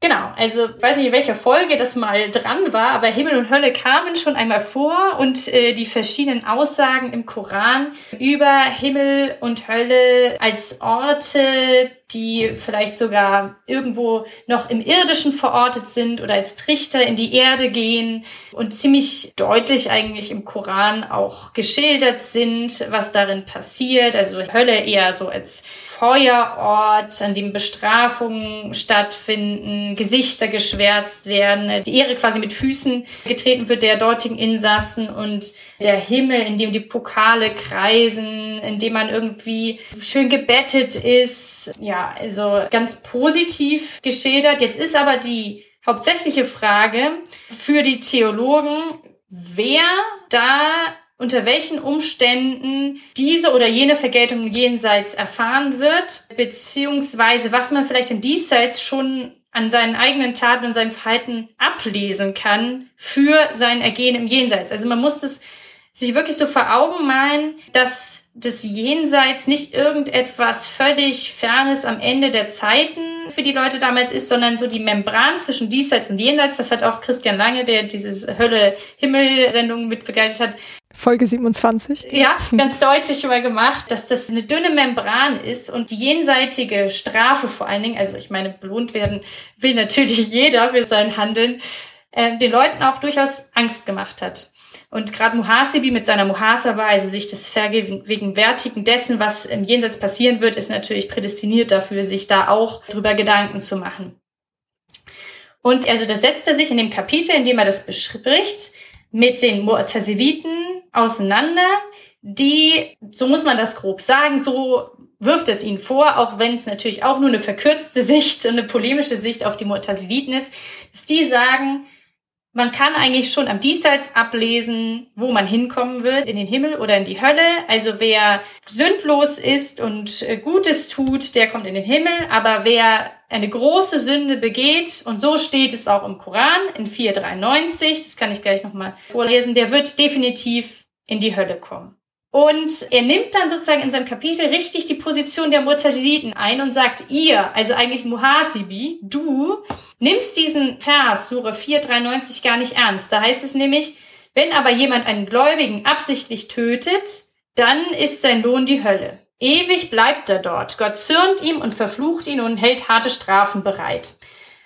Genau, also ich weiß nicht, in welcher Folge das mal dran war, aber Himmel und Hölle kamen schon einmal vor und äh, die verschiedenen Aussagen im Koran über Himmel und Hölle als Orte, die vielleicht sogar irgendwo noch im Irdischen verortet sind oder als Trichter in die Erde gehen und ziemlich deutlich eigentlich im Koran auch geschildert sind, was darin passiert. Also Hölle eher so als Feuerort, an dem Bestrafungen stattfinden, Gesichter geschwärzt werden, die Ehre quasi mit Füßen getreten wird der dortigen Insassen und der Himmel, in dem die Pokale kreisen, in dem man irgendwie schön gebettet ist. Ja, also ganz positiv geschildert. Jetzt ist aber die hauptsächliche Frage für die Theologen, wer da unter welchen Umständen diese oder jene Vergeltung jenseits erfahren wird, beziehungsweise was man vielleicht im Diesseits schon an seinen eigenen Taten und seinem Verhalten ablesen kann für sein Ergehen im Jenseits. Also man muss das sich wirklich so vor Augen malen, dass das Jenseits nicht irgendetwas völlig Fernes am Ende der Zeiten für die Leute damals ist, sondern so die Membran zwischen Diesseits und Jenseits. Das hat auch Christian Lange, der dieses Hölle-Himmel-Sendung mit begleitet hat, Folge 27. Ja, *laughs* ganz deutlich schon mal gemacht, dass das eine dünne Membran ist und die jenseitige Strafe vor allen Dingen, also ich meine, belohnt werden will natürlich *laughs* jeder für sein Handeln, äh, den Leuten auch durchaus Angst gemacht hat. Und gerade Muhasibi mit seiner Muhasaba, also sich das Vergegenwärtigen dessen, was im Jenseits passieren wird, ist natürlich prädestiniert dafür, sich da auch drüber Gedanken zu machen. Und also da setzt er sich in dem Kapitel, in dem er das bespricht, mit den Mu'taziliten auseinander, die, so muss man das grob sagen, so wirft es ihnen vor, auch wenn es natürlich auch nur eine verkürzte Sicht und eine polemische Sicht auf die Mu'taziliten ist, dass die sagen, man kann eigentlich schon am Diesseits ablesen, wo man hinkommen wird, in den Himmel oder in die Hölle. Also wer sündlos ist und äh, Gutes tut, der kommt in den Himmel. Aber wer eine große Sünde begeht, und so steht es auch im Koran in 493, das kann ich gleich nochmal vorlesen, der wird definitiv in die Hölle kommen. Und er nimmt dann sozusagen in seinem Kapitel richtig die Position der Mutadiliten ein und sagt, ihr, also eigentlich Muhasibi, du, nimmst diesen Vers, Sure 493, gar nicht ernst. Da heißt es nämlich, wenn aber jemand einen Gläubigen absichtlich tötet, dann ist sein Lohn die Hölle. Ewig bleibt er dort. Gott zürnt ihm und verflucht ihn und hält harte Strafen bereit.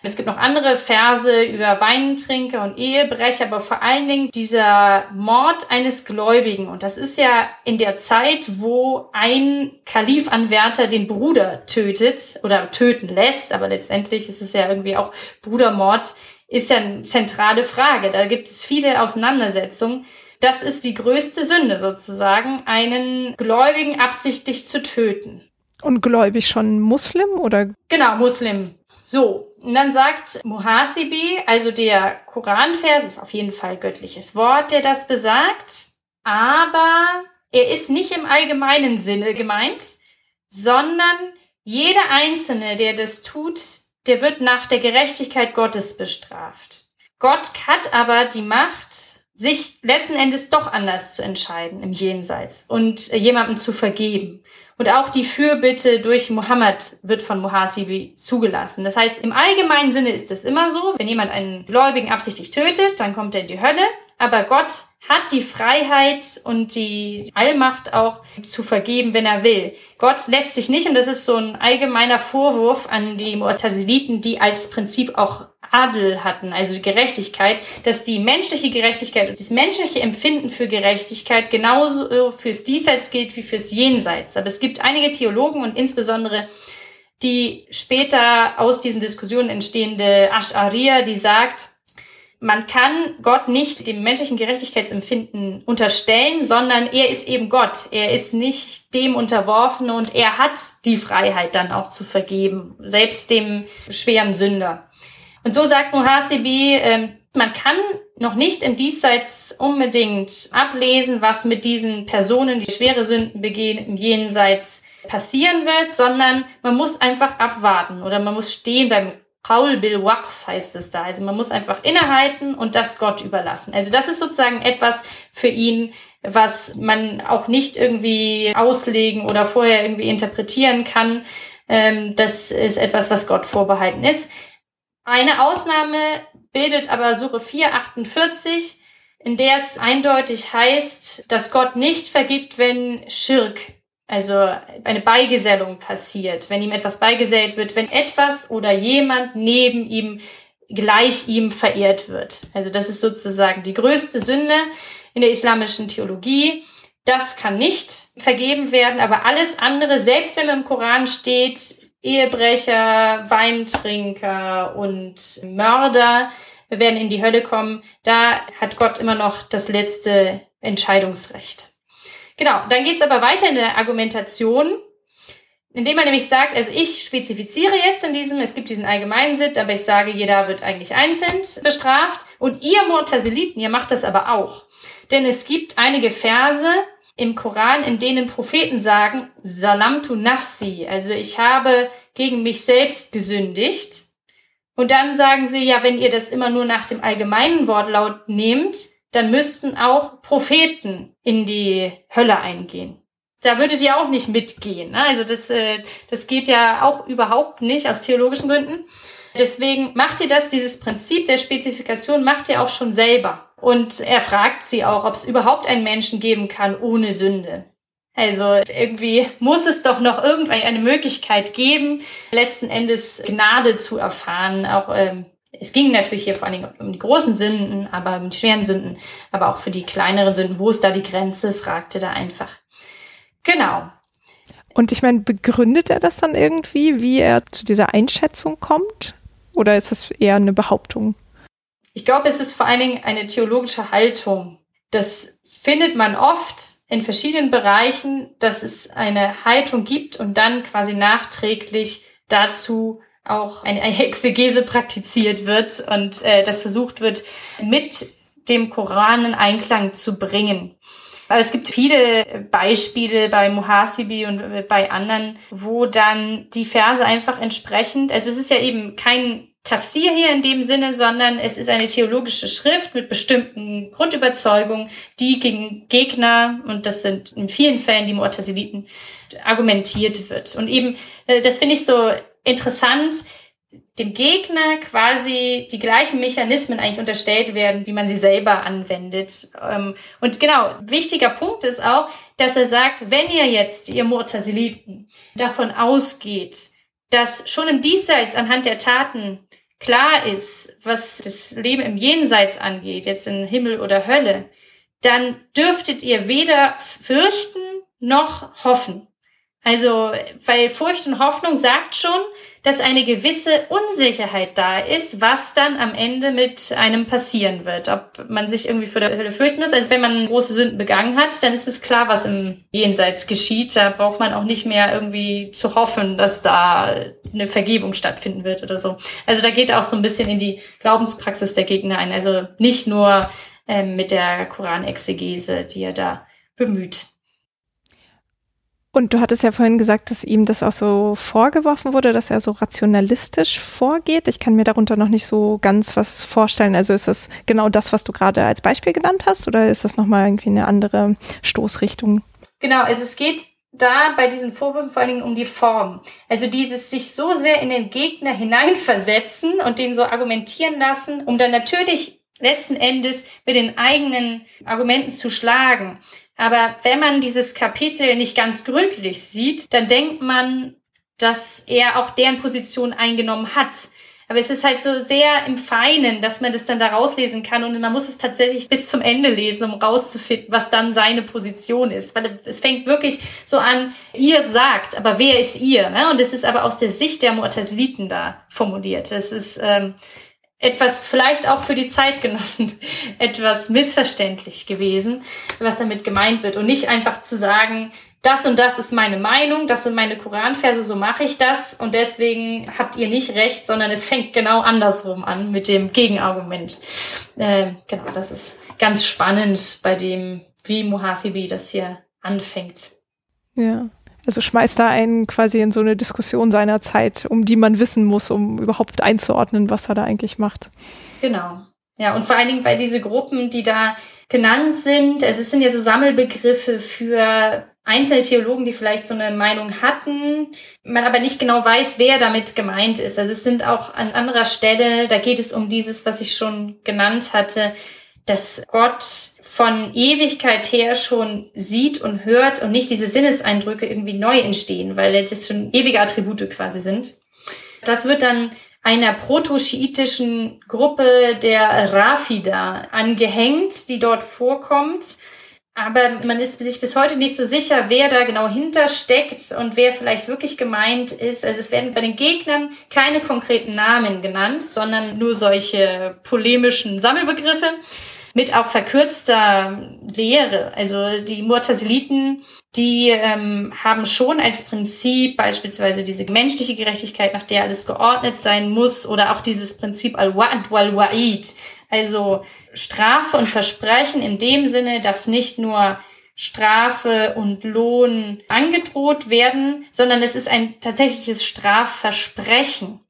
Es gibt noch andere Verse über Weinentrinker und Ehebrecher, aber vor allen Dingen dieser Mord eines Gläubigen. Und das ist ja in der Zeit, wo ein Kalifanwärter den Bruder tötet oder töten lässt, aber letztendlich ist es ja irgendwie auch Brudermord, ist ja eine zentrale Frage. Da gibt es viele Auseinandersetzungen. Das ist die größte Sünde sozusagen, einen Gläubigen absichtlich zu töten. Und gläubig schon Muslim oder? Genau, Muslim. So, und dann sagt Muhasibi, also der Koranvers ist auf jeden Fall göttliches Wort, der das besagt, aber er ist nicht im allgemeinen Sinne gemeint, sondern jeder Einzelne, der das tut, der wird nach der Gerechtigkeit Gottes bestraft. Gott hat aber die Macht, sich letzten Endes doch anders zu entscheiden im Jenseits und jemandem zu vergeben. Und auch die Fürbitte durch Mohammed wird von Muhasibi zugelassen. Das heißt, im allgemeinen Sinne ist es immer so, wenn jemand einen Gläubigen absichtlich tötet, dann kommt er in die Hölle. Aber Gott hat die Freiheit und die Allmacht auch zu vergeben, wenn er will. Gott lässt sich nicht, und das ist so ein allgemeiner Vorwurf an die Mu'taziliten, die als Prinzip auch Adel hatten, also die Gerechtigkeit, dass die menschliche Gerechtigkeit und das menschliche Empfinden für Gerechtigkeit genauso fürs Diesseits gilt wie fürs Jenseits. Aber es gibt einige Theologen und insbesondere die später aus diesen Diskussionen entstehende Ash'ariya, die sagt, man kann Gott nicht dem menschlichen Gerechtigkeitsempfinden unterstellen, sondern er ist eben Gott. Er ist nicht dem unterworfen und er hat die Freiheit dann auch zu vergeben, selbst dem schweren Sünder. Und so sagt Muhasibi, äh, man kann noch nicht im Diesseits unbedingt ablesen, was mit diesen Personen, die schwere Sünden begehen, im Jenseits passieren wird, sondern man muss einfach abwarten oder man muss stehen beim Paul Bill Waqf heißt es da. Also man muss einfach innehalten und das Gott überlassen. Also das ist sozusagen etwas für ihn, was man auch nicht irgendwie auslegen oder vorher irgendwie interpretieren kann. Ähm, das ist etwas, was Gott vorbehalten ist. Eine Ausnahme bildet aber Suche 448, in der es eindeutig heißt, dass Gott nicht vergibt, wenn Schirk, also eine Beigesellung passiert, wenn ihm etwas beigesellt wird, wenn etwas oder jemand neben ihm gleich ihm verehrt wird. Also das ist sozusagen die größte Sünde in der islamischen Theologie. Das kann nicht vergeben werden, aber alles andere, selbst wenn im Koran steht, Ehebrecher, Weintrinker und Mörder werden in die Hölle kommen. Da hat Gott immer noch das letzte Entscheidungsrecht. Genau, dann geht's aber weiter in der Argumentation, indem man nämlich sagt, also ich spezifiziere jetzt in diesem, es gibt diesen allgemeinen Sit, aber ich sage, jeder wird eigentlich einzeln bestraft. Und ihr Mortaseliten, ihr macht das aber auch. Denn es gibt einige Verse, im Koran, in denen Propheten sagen, Salamtu nafsi, also ich habe gegen mich selbst gesündigt. Und dann sagen sie, ja, wenn ihr das immer nur nach dem allgemeinen Wortlaut nehmt, dann müssten auch Propheten in die Hölle eingehen. Da würdet ihr auch nicht mitgehen. Ne? Also das, äh, das geht ja auch überhaupt nicht aus theologischen Gründen. Deswegen macht ihr das, dieses Prinzip der Spezifikation macht ihr auch schon selber. Und er fragt sie auch, ob es überhaupt einen Menschen geben kann ohne Sünde. Also irgendwie muss es doch noch irgendeine Möglichkeit geben, letzten Endes Gnade zu erfahren. Auch ähm, es ging natürlich hier vor allen Dingen um die großen Sünden, aber um die schweren Sünden, aber auch für die kleineren Sünden. Wo ist da die Grenze? fragte da einfach. Genau. Und ich meine, begründet er das dann irgendwie, wie er zu dieser Einschätzung kommt? Oder ist es eher eine Behauptung? Ich glaube, es ist vor allen Dingen eine theologische Haltung. Das findet man oft in verschiedenen Bereichen, dass es eine Haltung gibt und dann quasi nachträglich dazu auch eine Exegese praktiziert wird und äh, das versucht wird, mit dem Koran in Einklang zu bringen. Aber es gibt viele Beispiele bei Muhasibi und bei anderen, wo dann die Verse einfach entsprechend, also es ist ja eben kein Tafsir hier in dem Sinne, sondern es ist eine theologische Schrift mit bestimmten Grundüberzeugungen, die gegen Gegner, und das sind in vielen Fällen die Mu'taziliten, argumentiert wird. Und eben, äh, das finde ich so interessant, dem Gegner quasi die gleichen Mechanismen eigentlich unterstellt werden, wie man sie selber anwendet. Ähm, und genau, wichtiger Punkt ist auch, dass er sagt, wenn ihr jetzt, ihr Mu'taziliten, davon ausgeht, dass schon im Diesseits anhand der Taten klar ist, was das Leben im Jenseits angeht, jetzt in Himmel oder Hölle, dann dürftet ihr weder fürchten noch hoffen. Also, weil Furcht und Hoffnung sagt schon, dass eine gewisse Unsicherheit da ist, was dann am Ende mit einem passieren wird. Ob man sich irgendwie vor der Hölle fürchten muss. Also wenn man große Sünden begangen hat, dann ist es klar, was im Jenseits geschieht. Da braucht man auch nicht mehr irgendwie zu hoffen, dass da eine Vergebung stattfinden wird oder so. Also da geht auch so ein bisschen in die Glaubenspraxis der Gegner ein. Also nicht nur ähm, mit der Koranexegese, die er da bemüht. Und du hattest ja vorhin gesagt, dass ihm das auch so vorgeworfen wurde, dass er so rationalistisch vorgeht. Ich kann mir darunter noch nicht so ganz was vorstellen. Also ist das genau das, was du gerade als Beispiel genannt hast, oder ist das nochmal irgendwie eine andere Stoßrichtung? Genau, also es geht da bei diesen Vorwürfen vor allen Dingen um die Form. Also dieses sich so sehr in den Gegner hineinversetzen und den so argumentieren lassen, um dann natürlich letzten Endes mit den eigenen Argumenten zu schlagen. Aber wenn man dieses Kapitel nicht ganz gründlich sieht, dann denkt man, dass er auch deren Position eingenommen hat. Aber es ist halt so sehr im Feinen, dass man das dann da rauslesen kann und man muss es tatsächlich bis zum Ende lesen, um rauszufinden, was dann seine Position ist. Weil es fängt wirklich so an, ihr sagt, aber wer ist ihr? Ne? Und es ist aber aus der Sicht der Mu'taziliten da formuliert. Das ist ähm, etwas vielleicht auch für die Zeitgenossen *laughs* etwas missverständlich gewesen, was damit gemeint wird. Und nicht einfach zu sagen, das und das ist meine Meinung, das sind meine Koranverse, so mache ich das und deswegen habt ihr nicht recht, sondern es fängt genau andersrum an mit dem Gegenargument. Äh, genau, das ist ganz spannend bei dem, wie Muhasibi das hier anfängt. Ja. Also schmeißt da einen quasi in so eine Diskussion seiner Zeit, um die man wissen muss, um überhaupt einzuordnen, was er da eigentlich macht. Genau. Ja, und vor allen Dingen, weil diese Gruppen, die da genannt sind, also es sind ja so Sammelbegriffe für einzelne Theologen, die vielleicht so eine Meinung hatten, man aber nicht genau weiß, wer damit gemeint ist. Also es sind auch an anderer Stelle, da geht es um dieses, was ich schon genannt hatte, dass Gott von Ewigkeit her schon sieht und hört und nicht diese Sinneseindrücke irgendwie neu entstehen, weil das schon ewige Attribute quasi sind. Das wird dann einer proto-schiitischen Gruppe der Rafida angehängt, die dort vorkommt. Aber man ist sich bis heute nicht so sicher, wer da genau hintersteckt und wer vielleicht wirklich gemeint ist. Also es werden bei den Gegnern keine konkreten Namen genannt, sondern nur solche polemischen Sammelbegriffe mit auch verkürzter Lehre. Also die Mu'taziliten, die ähm, haben schon als Prinzip beispielsweise diese menschliche Gerechtigkeit, nach der alles geordnet sein muss, oder auch dieses Prinzip al-Wa'd wal-Wa'id, also Strafe und Versprechen in dem Sinne, dass nicht nur Strafe und Lohn angedroht werden, sondern es ist ein tatsächliches Strafversprechen.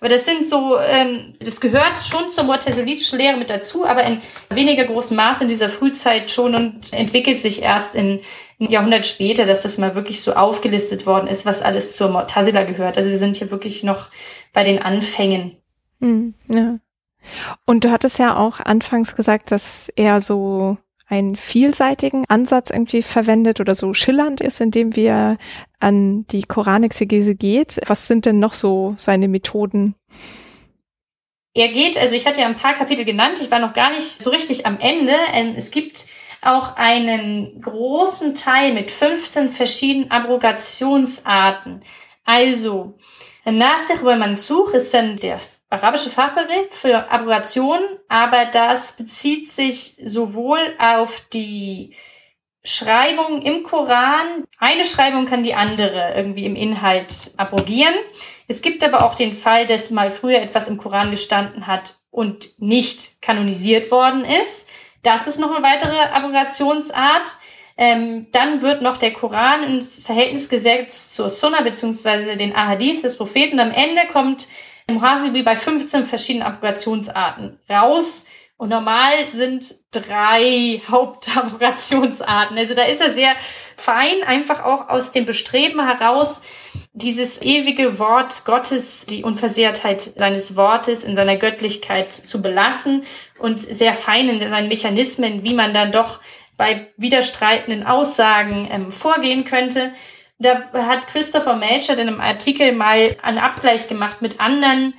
Aber das sind so, ähm, das gehört schon zur morteselitischen Lehre mit dazu, aber in weniger großem Maße in dieser Frühzeit schon und entwickelt sich erst in ein Jahrhundert später, dass das mal wirklich so aufgelistet worden ist, was alles zur Mortasila gehört. Also wir sind hier wirklich noch bei den Anfängen. Mhm, ja. Und du hattest ja auch anfangs gesagt, dass er so einen vielseitigen Ansatz irgendwie verwendet oder so schillernd ist, indem wir an die Koranexegese geht. Was sind denn noch so seine Methoden? Er geht, also ich hatte ja ein paar Kapitel genannt, ich war noch gar nicht so richtig am Ende. Ähm, es gibt auch einen großen Teil mit 15 verschiedenen Abrogationsarten. Also, Nasikh wal Mansukh ist dann der arabische Fachbegriff für Abrogation, aber das bezieht sich sowohl auf die Schreibung im Koran. Eine Schreibung kann die andere irgendwie im Inhalt abrogieren. Es gibt aber auch den Fall, dass mal früher etwas im Koran gestanden hat und nicht kanonisiert worden ist. Das ist noch eine weitere Abrogationsart. Ähm, dann wird noch der Koran ins Verhältnis gesetzt zur Sunna beziehungsweise den Ahadith des Propheten. Am Ende kommt Muhasibi bei 15 verschiedenen Abrogationsarten raus. Und normal sind drei *laughs* Hauptabrogationsarten. Also da ist er sehr fein, einfach auch aus dem Bestreben heraus, dieses ewige Wort Gottes, die Unversehrtheit seines Wortes in seiner Göttlichkeit zu belassen und sehr fein in seinen Mechanismen, wie man dann doch bei widerstreitenden Aussagen ähm, vorgehen könnte. Da hat Christopher Melcher in einem Artikel mal einen Abgleich gemacht mit anderen,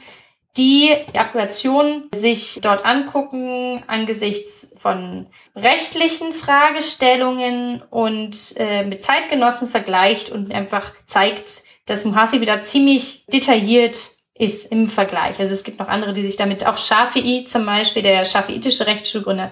die Appellation sich dort angucken angesichts von rechtlichen Fragestellungen und äh, mit Zeitgenossen vergleicht und einfach zeigt, dass Muhasi wieder ziemlich detailliert ist im Vergleich. Also es gibt noch andere, die sich damit, auch Shafi'i zum Beispiel, der shafiitische Rechtsschulgründer,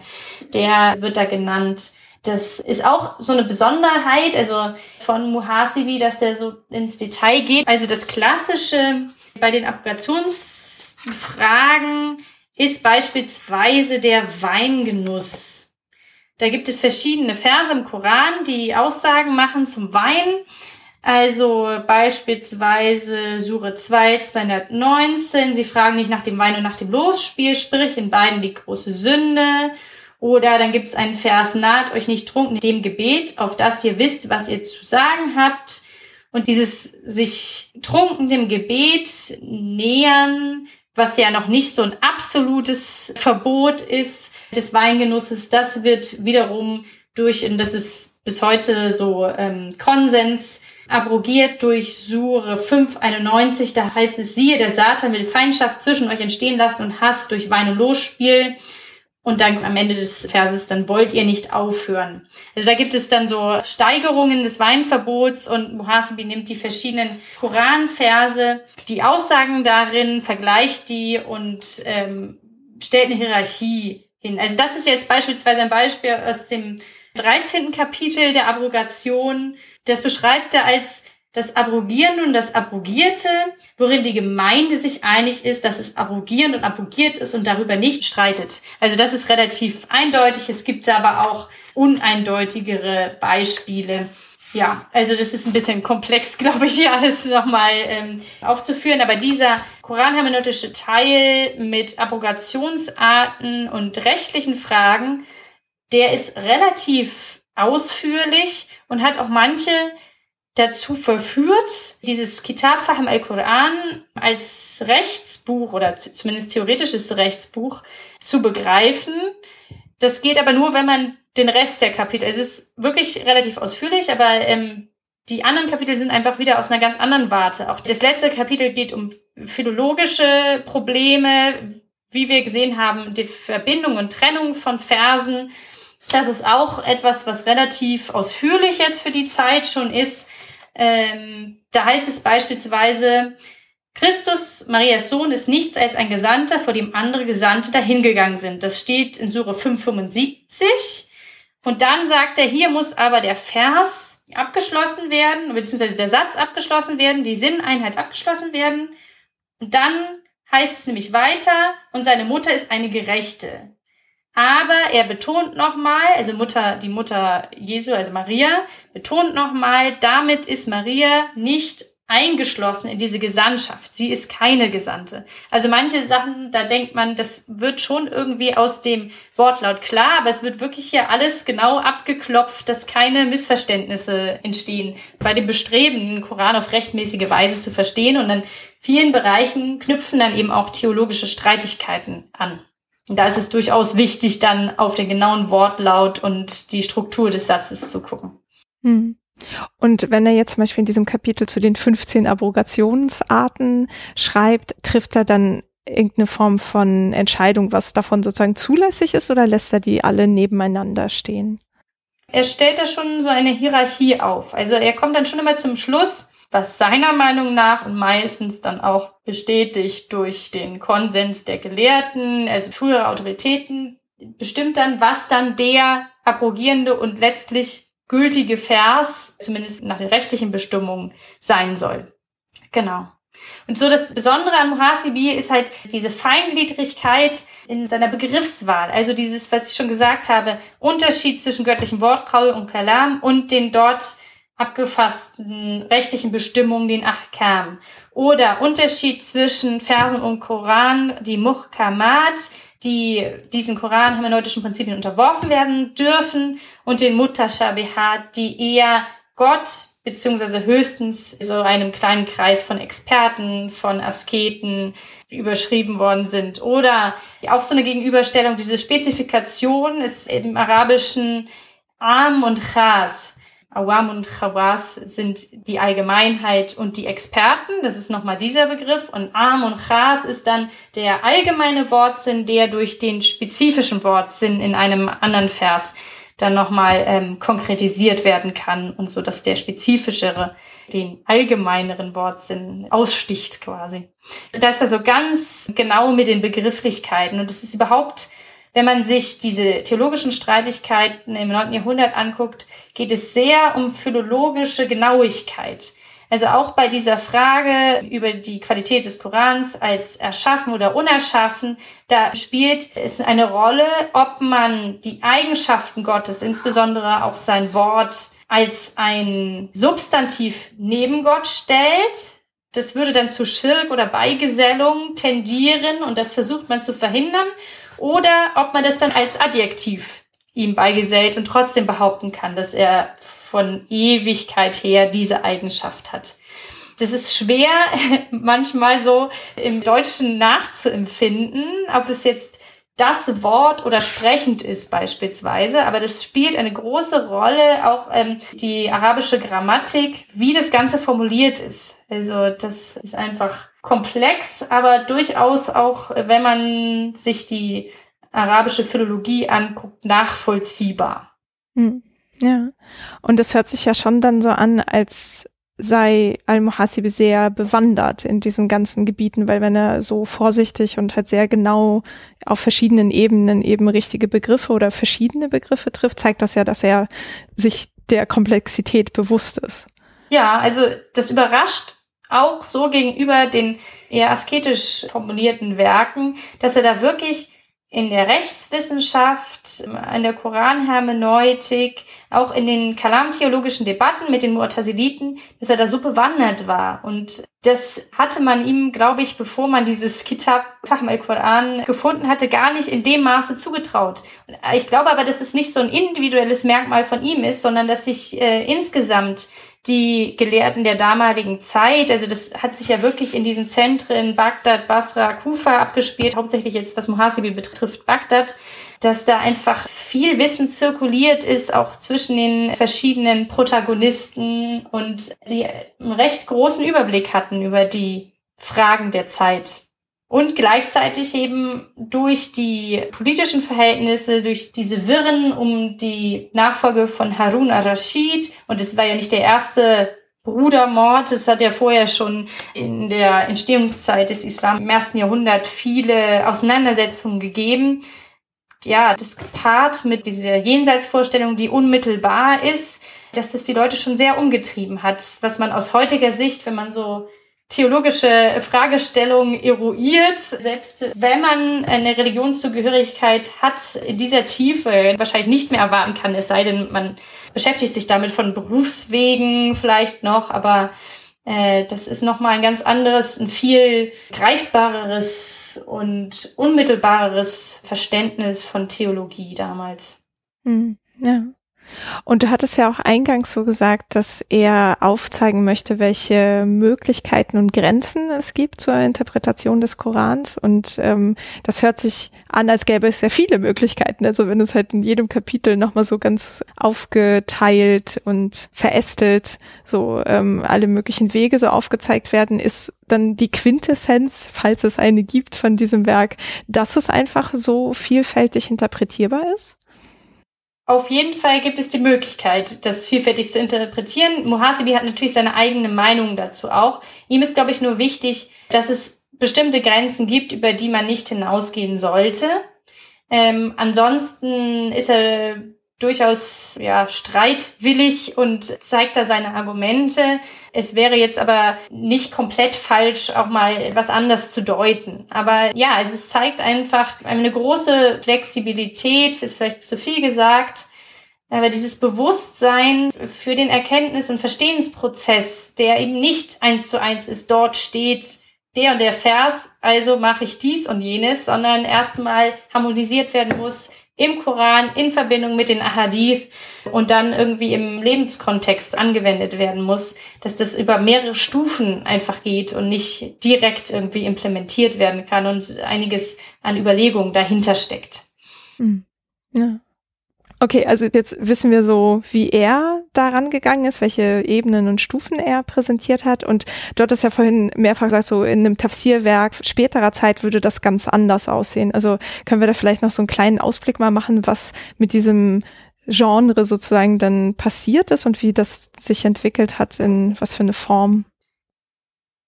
der wird da genannt. Das ist auch so eine Besonderheit, also von Muhasibi, dass der so ins Detail geht. Also das Klassische bei den Applikationsfragen ist beispielsweise der Weingenuss. Da gibt es verschiedene Verse im Koran, die Aussagen machen zum Wein. Also beispielsweise Sure 2, 219. Sie fragen nicht nach dem Wein und nach dem Losspiel, sprich in beiden die große Sünde. Oder dann gibt es einen Vers, naht euch nicht trunken dem Gebet, auf das ihr wisst, was ihr zu sagen habt. Und dieses sich trunken dem Gebet nähern, was ja noch nicht so ein absolutes Verbot ist des Weingenusses, das wird wiederum durch, und das ist bis heute so ähm, Konsens, abrogiert durch Sure 591. Da heißt es, siehe, der Satan will Feindschaft zwischen euch entstehen lassen und Hass durch Wein und Losspiel. Und dann am Ende des Verses, dann wollt ihr nicht aufhören. Also da gibt es dann so Steigerungen des Weinverbots und Muhasibi nimmt die verschiedenen Koranverse, die Aussagen darin, vergleicht die und ähm, stellt eine Hierarchie hin. Also das ist jetzt beispielsweise ein Beispiel aus dem 13. Kapitel der Abrogation. Das beschreibt er als das Abrogierende und das Abrogierte, worin die Gemeinde sich einig ist, dass es abrogierend und abrogiert ist und darüber nicht streitet. Also das ist relativ eindeutig. Es gibt aber auch uneindeutigere Beispiele. Ja, also das ist ein bisschen komplex, *laughs* glaube ich, hier alles nochmal ähm, aufzuführen. Aber dieser koranhermeneutische Teil mit Abrogationsarten und rechtlichen Fragen, der ist relativ ausführlich und hat auch manche dazu verführt, dieses Kitab Fahim al-Quran als Rechtsbuch oder zumindest theoretisches Rechtsbuch zu begreifen. Das geht aber nur, wenn man den Rest der Kapitel, es ist wirklich relativ ausführlich, aber ähm, die anderen Kapitel sind einfach wieder aus einer ganz anderen Warte. Auch das letzte Kapitel geht um philologische Probleme, wie wir gesehen haben, die Verbindung und Trennung von Versen. Das ist auch etwas, was relativ ausführlich jetzt für die Zeit schon ist. Ähm, da heißt es beispielsweise, Christus, Marias Sohn, ist nichts als ein Gesandter, vor dem andere Gesandte dahingegangen sind. Das steht in Sure 575. Und dann sagt er, hier muss aber der Vers abgeschlossen werden, beziehungsweise der Satz abgeschlossen werden, die Sinneinheit abgeschlossen werden. Und dann heißt es nämlich weiter, und seine Mutter ist eine Gerechte. Aber er betont nochmal, also Mutter, die Mutter Jesu, also Maria, betont nochmal, damit ist Maria nicht eingeschlossen in diese Gesandtschaft. Sie ist keine Gesandte. Also manche Sachen, da denkt man, das wird schon irgendwie aus dem Wortlaut klar, aber es wird wirklich hier alles genau abgeklopft, dass keine Missverständnisse entstehen bei dem Bestreben, den Koran auf rechtmäßige Weise zu verstehen. Und an vielen Bereichen knüpfen dann eben auch theologische Streitigkeiten an. Und da ist es durchaus wichtig, dann auf den genauen Wortlaut und die Struktur des Satzes zu gucken. Hm. Und wenn er jetzt zum Beispiel in diesem Kapitel zu den 15 Abrogationsarten schreibt, trifft er dann irgendeine Form von Entscheidung, was davon sozusagen zulässig ist, oder lässt er die alle nebeneinander stehen? Er stellt da schon so eine Hierarchie auf. Also er kommt dann schon immer zum Schluss, was seiner Meinung nach und meistens dann auch bestätigt durch den Konsens der Gelehrten, also frühere Autoritäten, bestimmt dann, was dann der abrogierende und letztlich gültige Vers, zumindest nach den rechtlichen Bestimmungen, sein soll. Genau. Und so das Besondere an Muhasibi ist halt diese Feingliedrigkeit in seiner Begriffswahl. Also dieses, was ich schon gesagt habe, Unterschied zwischen göttlichem Wort, Kaul und Kalam und den dort abgefassten rechtlichen Bestimmungen, den Ahkam. Oder Unterschied zwischen Versen und Koran, die Muhkamat, die diesen koran-hermeneutischen Prinzipien unterworfen werden dürfen und den Mutashabihat, die eher Gott beziehungsweise höchstens so einem kleinen Kreis von Experten, von Asketen überschrieben worden sind. Oder auch so eine Gegenüberstellung, diese Spezifikation ist im Arabischen Am und Khas. Awam und Khawas sind die Allgemeinheit und die Experten. Das ist nochmal dieser Begriff. Und Am und Khas ist dann der allgemeine Wortsinn, der durch den spezifischen Wortsinn in einem anderen Vers dann nochmal ähm, konkretisiert werden kann und so, dass der spezifischere den allgemeineren Wortsinn aussticht quasi. Das ist also ganz genau mit den Begrifflichkeiten und es ist überhaupt wenn man sich diese theologischen Streitigkeiten im 9. Jahrhundert anguckt, geht es sehr um philologische Genauigkeit. Also auch bei dieser Frage über die Qualität des Korans als erschaffen oder unerschaffen, da spielt es eine Rolle, ob man die Eigenschaften Gottes, insbesondere auch sein Wort, als ein Substantiv neben Gott stellt. Das würde dann zu Schirk oder Beigesellung tendieren und das versucht man zu verhindern oder ob man das dann als Adjektiv ihm beigesellt und trotzdem behaupten kann, dass er von Ewigkeit her diese Eigenschaft hat. Das ist schwer *laughs* manchmal so im Deutschen nachzuempfinden, ob es jetzt das Wort oder sprechend ist beispielsweise, aber das spielt eine große Rolle, auch ähm, die arabische Grammatik, wie das Ganze formuliert ist. Also das ist einfach komplex, aber durchaus auch, wenn man sich die arabische Philologie anguckt, nachvollziehbar. Hm. Ja, und das hört sich ja schon dann so an, als sei Al-Muhasibi sehr bewandert in diesen ganzen Gebieten, weil wenn er so vorsichtig und halt sehr genau auf verschiedenen Ebenen eben richtige Begriffe oder verschiedene Begriffe trifft, zeigt das ja, dass er sich der Komplexität bewusst ist. Ja, also das überrascht auch so gegenüber den eher asketisch formulierten Werken, dass er da wirklich in der Rechtswissenschaft, in der Koranhermeneutik, auch in den kalamtheologischen Debatten mit den Mu'taziliten, dass er da so bewandert war. Und das hatte man ihm, glaube ich, bevor man dieses Kitab Fahm al-Quran gefunden hatte, gar nicht in dem Maße zugetraut. Ich glaube aber, dass es nicht so ein individuelles Merkmal von ihm ist, sondern dass sich äh, insgesamt die Gelehrten der damaligen Zeit, also das hat sich ja wirklich in diesen Zentren Bagdad, Basra, Kufa abgespielt, hauptsächlich jetzt was Muhasibi betrifft, Bagdad, dass da einfach viel Wissen zirkuliert ist, auch zwischen den verschiedenen Protagonisten und die einen recht großen Überblick hatten über die Fragen der Zeit. Und gleichzeitig eben durch die politischen Verhältnisse, durch diese Wirren um die Nachfolge von Harun al-Rashid, und es war ja nicht der erste Brudermord, es hat ja vorher schon in der Entstehungszeit des Islam im ersten Jahrhundert viele Auseinandersetzungen gegeben. Ja, das gepaart mit dieser Jenseitsvorstellung, die unmittelbar ist, dass das die Leute schon sehr umgetrieben hat, was man aus heutiger Sicht, wenn man so theologische Fragestellung eruiert, selbst wenn man eine Religionszugehörigkeit hat, in dieser Tiefe wahrscheinlich nicht mehr erwarten kann, es sei denn, man beschäftigt sich damit von Berufswegen vielleicht noch, aber äh, das ist nochmal ein ganz anderes, ein viel greifbareres und unmittelbareres Verständnis von Theologie damals. Hm, ja. Und du hattest ja auch eingangs so gesagt, dass er aufzeigen möchte, welche Möglichkeiten und Grenzen es gibt zur Interpretation des Korans. Und ähm, das hört sich an, als gäbe es sehr viele Möglichkeiten. Also wenn es halt in jedem Kapitel nochmal so ganz aufgeteilt und verästelt, so ähm, alle möglichen Wege so aufgezeigt werden, ist dann die Quintessenz, falls es eine gibt von diesem Werk, dass es einfach so vielfältig interpretierbar ist? Auf jeden Fall gibt es die Möglichkeit, das vielfältig zu interpretieren. Muhasibi hat natürlich seine eigene Meinung dazu auch. Ihm ist, glaube ich, nur wichtig, dass es bestimmte Grenzen gibt, über die man nicht hinausgehen sollte. Ähm, ansonsten ist er durchaus ja streitwillig und zeigt da seine Argumente. Es wäre jetzt aber nicht komplett falsch, auch mal was anders zu deuten. Aber ja, also es zeigt einfach eine große Flexibilität, ist vielleicht zu viel gesagt, aber dieses Bewusstsein für den Erkenntnis- und Verstehensprozess, der eben nicht eins zu eins ist, dort steht der und der Vers, also mache ich dies und jenes, sondern erstmal harmonisiert werden muss, im Koran in Verbindung mit den Ahadith und dann irgendwie im Lebenskontext angewendet werden muss, dass das über mehrere Stufen einfach geht und nicht direkt irgendwie implementiert werden kann und einiges an Überlegungen dahinter steckt. Hm. Ja. Okay, also jetzt wissen wir so, wie er daran gegangen ist, welche Ebenen und Stufen er präsentiert hat. Und dort ist ja vorhin mehrfach gesagt, so in einem Tafsirwerk späterer Zeit würde das ganz anders aussehen. Also können wir da vielleicht noch so einen kleinen Ausblick mal machen, was mit diesem Genre sozusagen dann passiert ist und wie das sich entwickelt hat, in was für eine Form?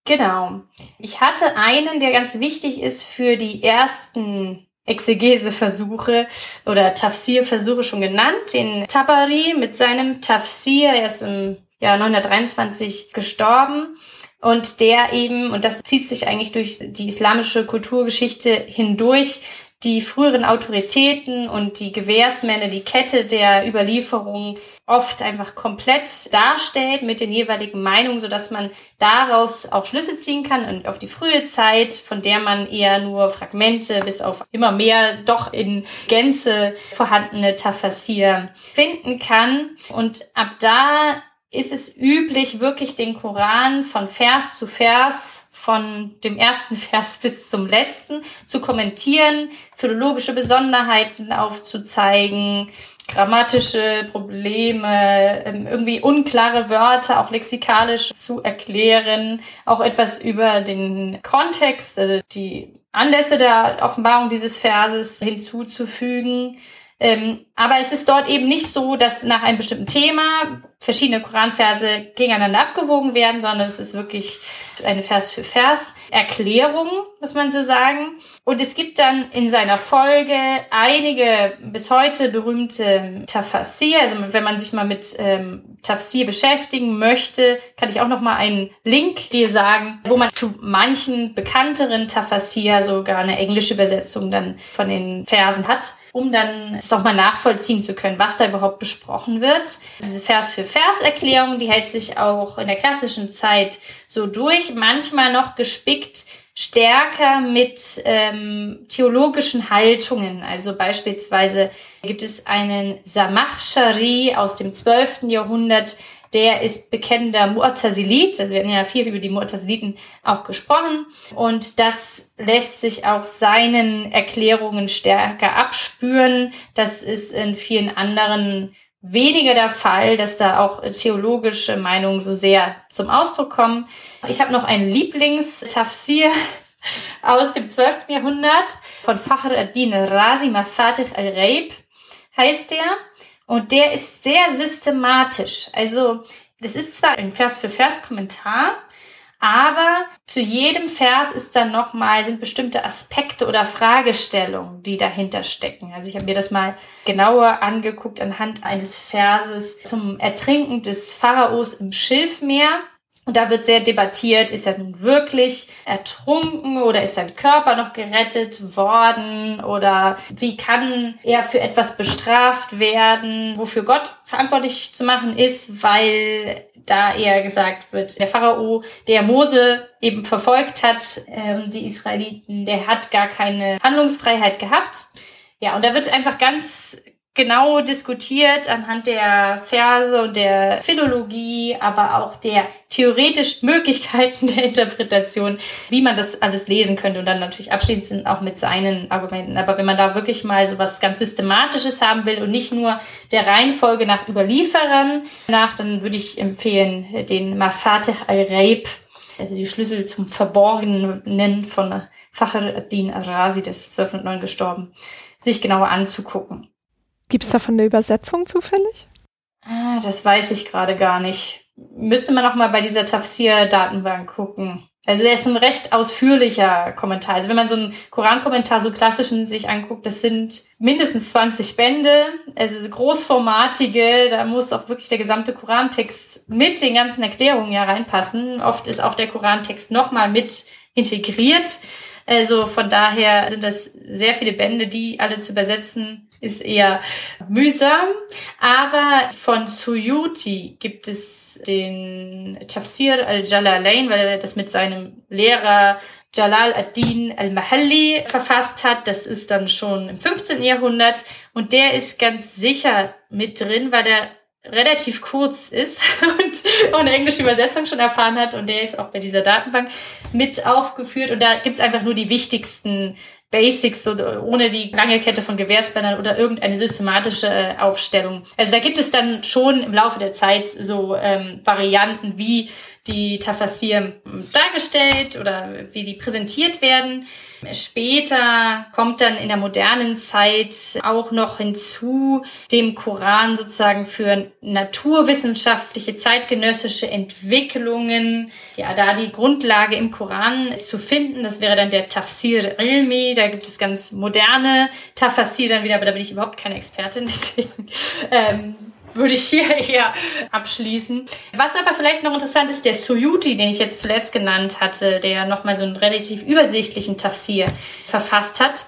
Genau. Ich hatte einen, der ganz wichtig ist für die ersten Exegeseversuche oder Tafsir-Versuche schon genannt. Den Tabari mit seinem Tafsir, er ist im Jahr 923 gestorben. Und der eben, und das zieht sich eigentlich durch die islamische Kulturgeschichte hindurch, die früheren Autoritäten und die Gewährsmänner, die Kette der Überlieferung oft einfach komplett darstellt mit den jeweiligen Meinungen, so dass man daraus auch Schlüsse ziehen kann und auf die frühe Zeit, von der man eher nur Fragmente bis auf immer mehr doch in Gänze vorhandene Tafassir finden kann. Und ab da ist es üblich, wirklich den Koran von Vers zu Vers von dem ersten *laughs* Vers bis zum letzten zu kommentieren, philologische Besonderheiten aufzuzeigen, grammatische Probleme, ähm, irgendwie unklare Wörter auch lexikalisch zu erklären, auch etwas über den Kontext, also die Anlässe der Offenbarung dieses Verses hinzuzufügen. Ähm, aber es ist dort eben nicht so, dass nach einem bestimmten Thema verschiedene Koranverse gegeneinander abgewogen werden, sondern es ist wirklich eine Vers für Vers Erklärung, muss man so sagen. Und es gibt dann in seiner Folge einige bis heute berühmte Tafsir. Also wenn man sich mal mit ähm, Tafsir beschäftigen möchte, kann ich auch noch mal einen Link dir sagen, wo man zu manchen bekannteren Tafsir sogar eine englische Übersetzung dann von den Versen hat, um dann das auch mal nachvollziehen zu können, was da überhaupt besprochen wird. Diese Vers für Vers Erklärung, die hält sich auch in der klassischen Zeit so durch, manchmal noch gespickt stärker mit ähm, theologischen Haltungen. Also beispielsweise gibt es einen Samachshari aus dem 12. Jahrhundert, der ist bekennender Mu'tazilit. Also wir hatten ja viel über die Mu'taziliten auch gesprochen. Und das lässt sich auch seinen Erklärungen stärker abspüren. Das ist in vielen anderen weniger der Fall, dass da auch theologische Meinungen so sehr zum Ausdruck kommen. Ich habe noch einen Lieblingstafsir *laughs* aus dem 12. Jahrhundert von Fakhr ad-Din Razi Mafatih al-Raib heißt der. Und der ist sehr systematisch. Also, das ist zwar ein Vers für Vers Kommentar, aber zu jedem Vers ist dann nochmal, sind bestimmte Aspekte oder Fragestellungen, die dahinter stecken. Also ich habe mir das mal genauer angeguckt anhand eines Verses zum Ertrinken des Pharaos im Schilfmeer. Und da wird sehr debattiert, ist er nun wirklich ertrunken oder ist sein Körper noch gerettet worden oder wie kann er für etwas bestraft werden, wofür Gott verantwortlich zu machen ist, weil da eher gesagt wird, der Pharao, der Mose eben verfolgt hat, ähm, die Israeliten, der hat gar keine Handlungsfreiheit gehabt. Ja, und da wird einfach ganz genau diskutiert anhand der Verse und der Philologie, aber auch der theoretischen *laughs* Möglichkeiten der Interpretation, wie man das alles lesen könnte und dann natürlich abschließend auch mit seinen Argumenten. Aber wenn man da wirklich mal so was ganz Systematisches haben will und nicht nur der Reihenfolge nach Überlieferern nach, dann würde ich empfehlen den Mafatih al-Raib, also die Schlüssel zum Verborgenen von Fakhr ad-Din Razi, des 1209 gestorben, sich genauer anzugucken. Gibt es davon eine Übersetzung zufällig? Ah, das weiß ich gerade gar nicht. Müsste man noch mal bei dieser Tafsir-Datenbank gucken. Also der ist ein recht ausführlicher Kommentar. Also wenn man so einen Koran-Kommentar so klassischen sich anguckt, das sind mindestens 20 Bände, also großformatige, da muss auch wirklich der gesamte Korantext mit den ganzen Erklärungen ja reinpassen. Oft ist auch der Korantext nochmal mit integriert. Also von daher sind das sehr viele Bände, die alle zu übersetzen ist eher mühsam. Aber von Suyuti gibt es den Tafsir al-Jalalain, weil er das mit seinem Lehrer Jalal ad-Din al-Mahalli verfasst hat. Das ist dann schon im 15. Jahrhundert. Und der ist ganz sicher mit drin, weil der relativ kurz ist *laughs* und eine englische Übersetzung schon erfahren hat. Und der ist auch bei dieser Datenbank mit aufgeführt. Und da gibt's einfach nur die wichtigsten Basics, so ohne die lange Kette von Gewehrsbändern oder irgendeine systematische äh, Aufstellung. Also da gibt es dann schon im Laufe der Zeit so ähm, Varianten, wie die Tafasir dargestellt oder wie die präsentiert werden. Später kommt dann in der modernen Zeit auch noch hinzu, dem Koran sozusagen für naturwissenschaftliche, zeitgenössische Entwicklungen, ja, da die Grundlage im Koran zu finden. Das wäre dann der Tafsir Ilmi. Da gibt es ganz moderne Tafsir dann wieder, aber da bin ich überhaupt keine Expertin, *laughs* deswegen ähm, würde ich hier *laughs* eher abschließen. Was aber vielleicht noch interessant ist, der Suyuti, den ich jetzt zuletzt genannt hatte, der nochmal so einen relativ übersichtlichen Tafsir verfasst hat,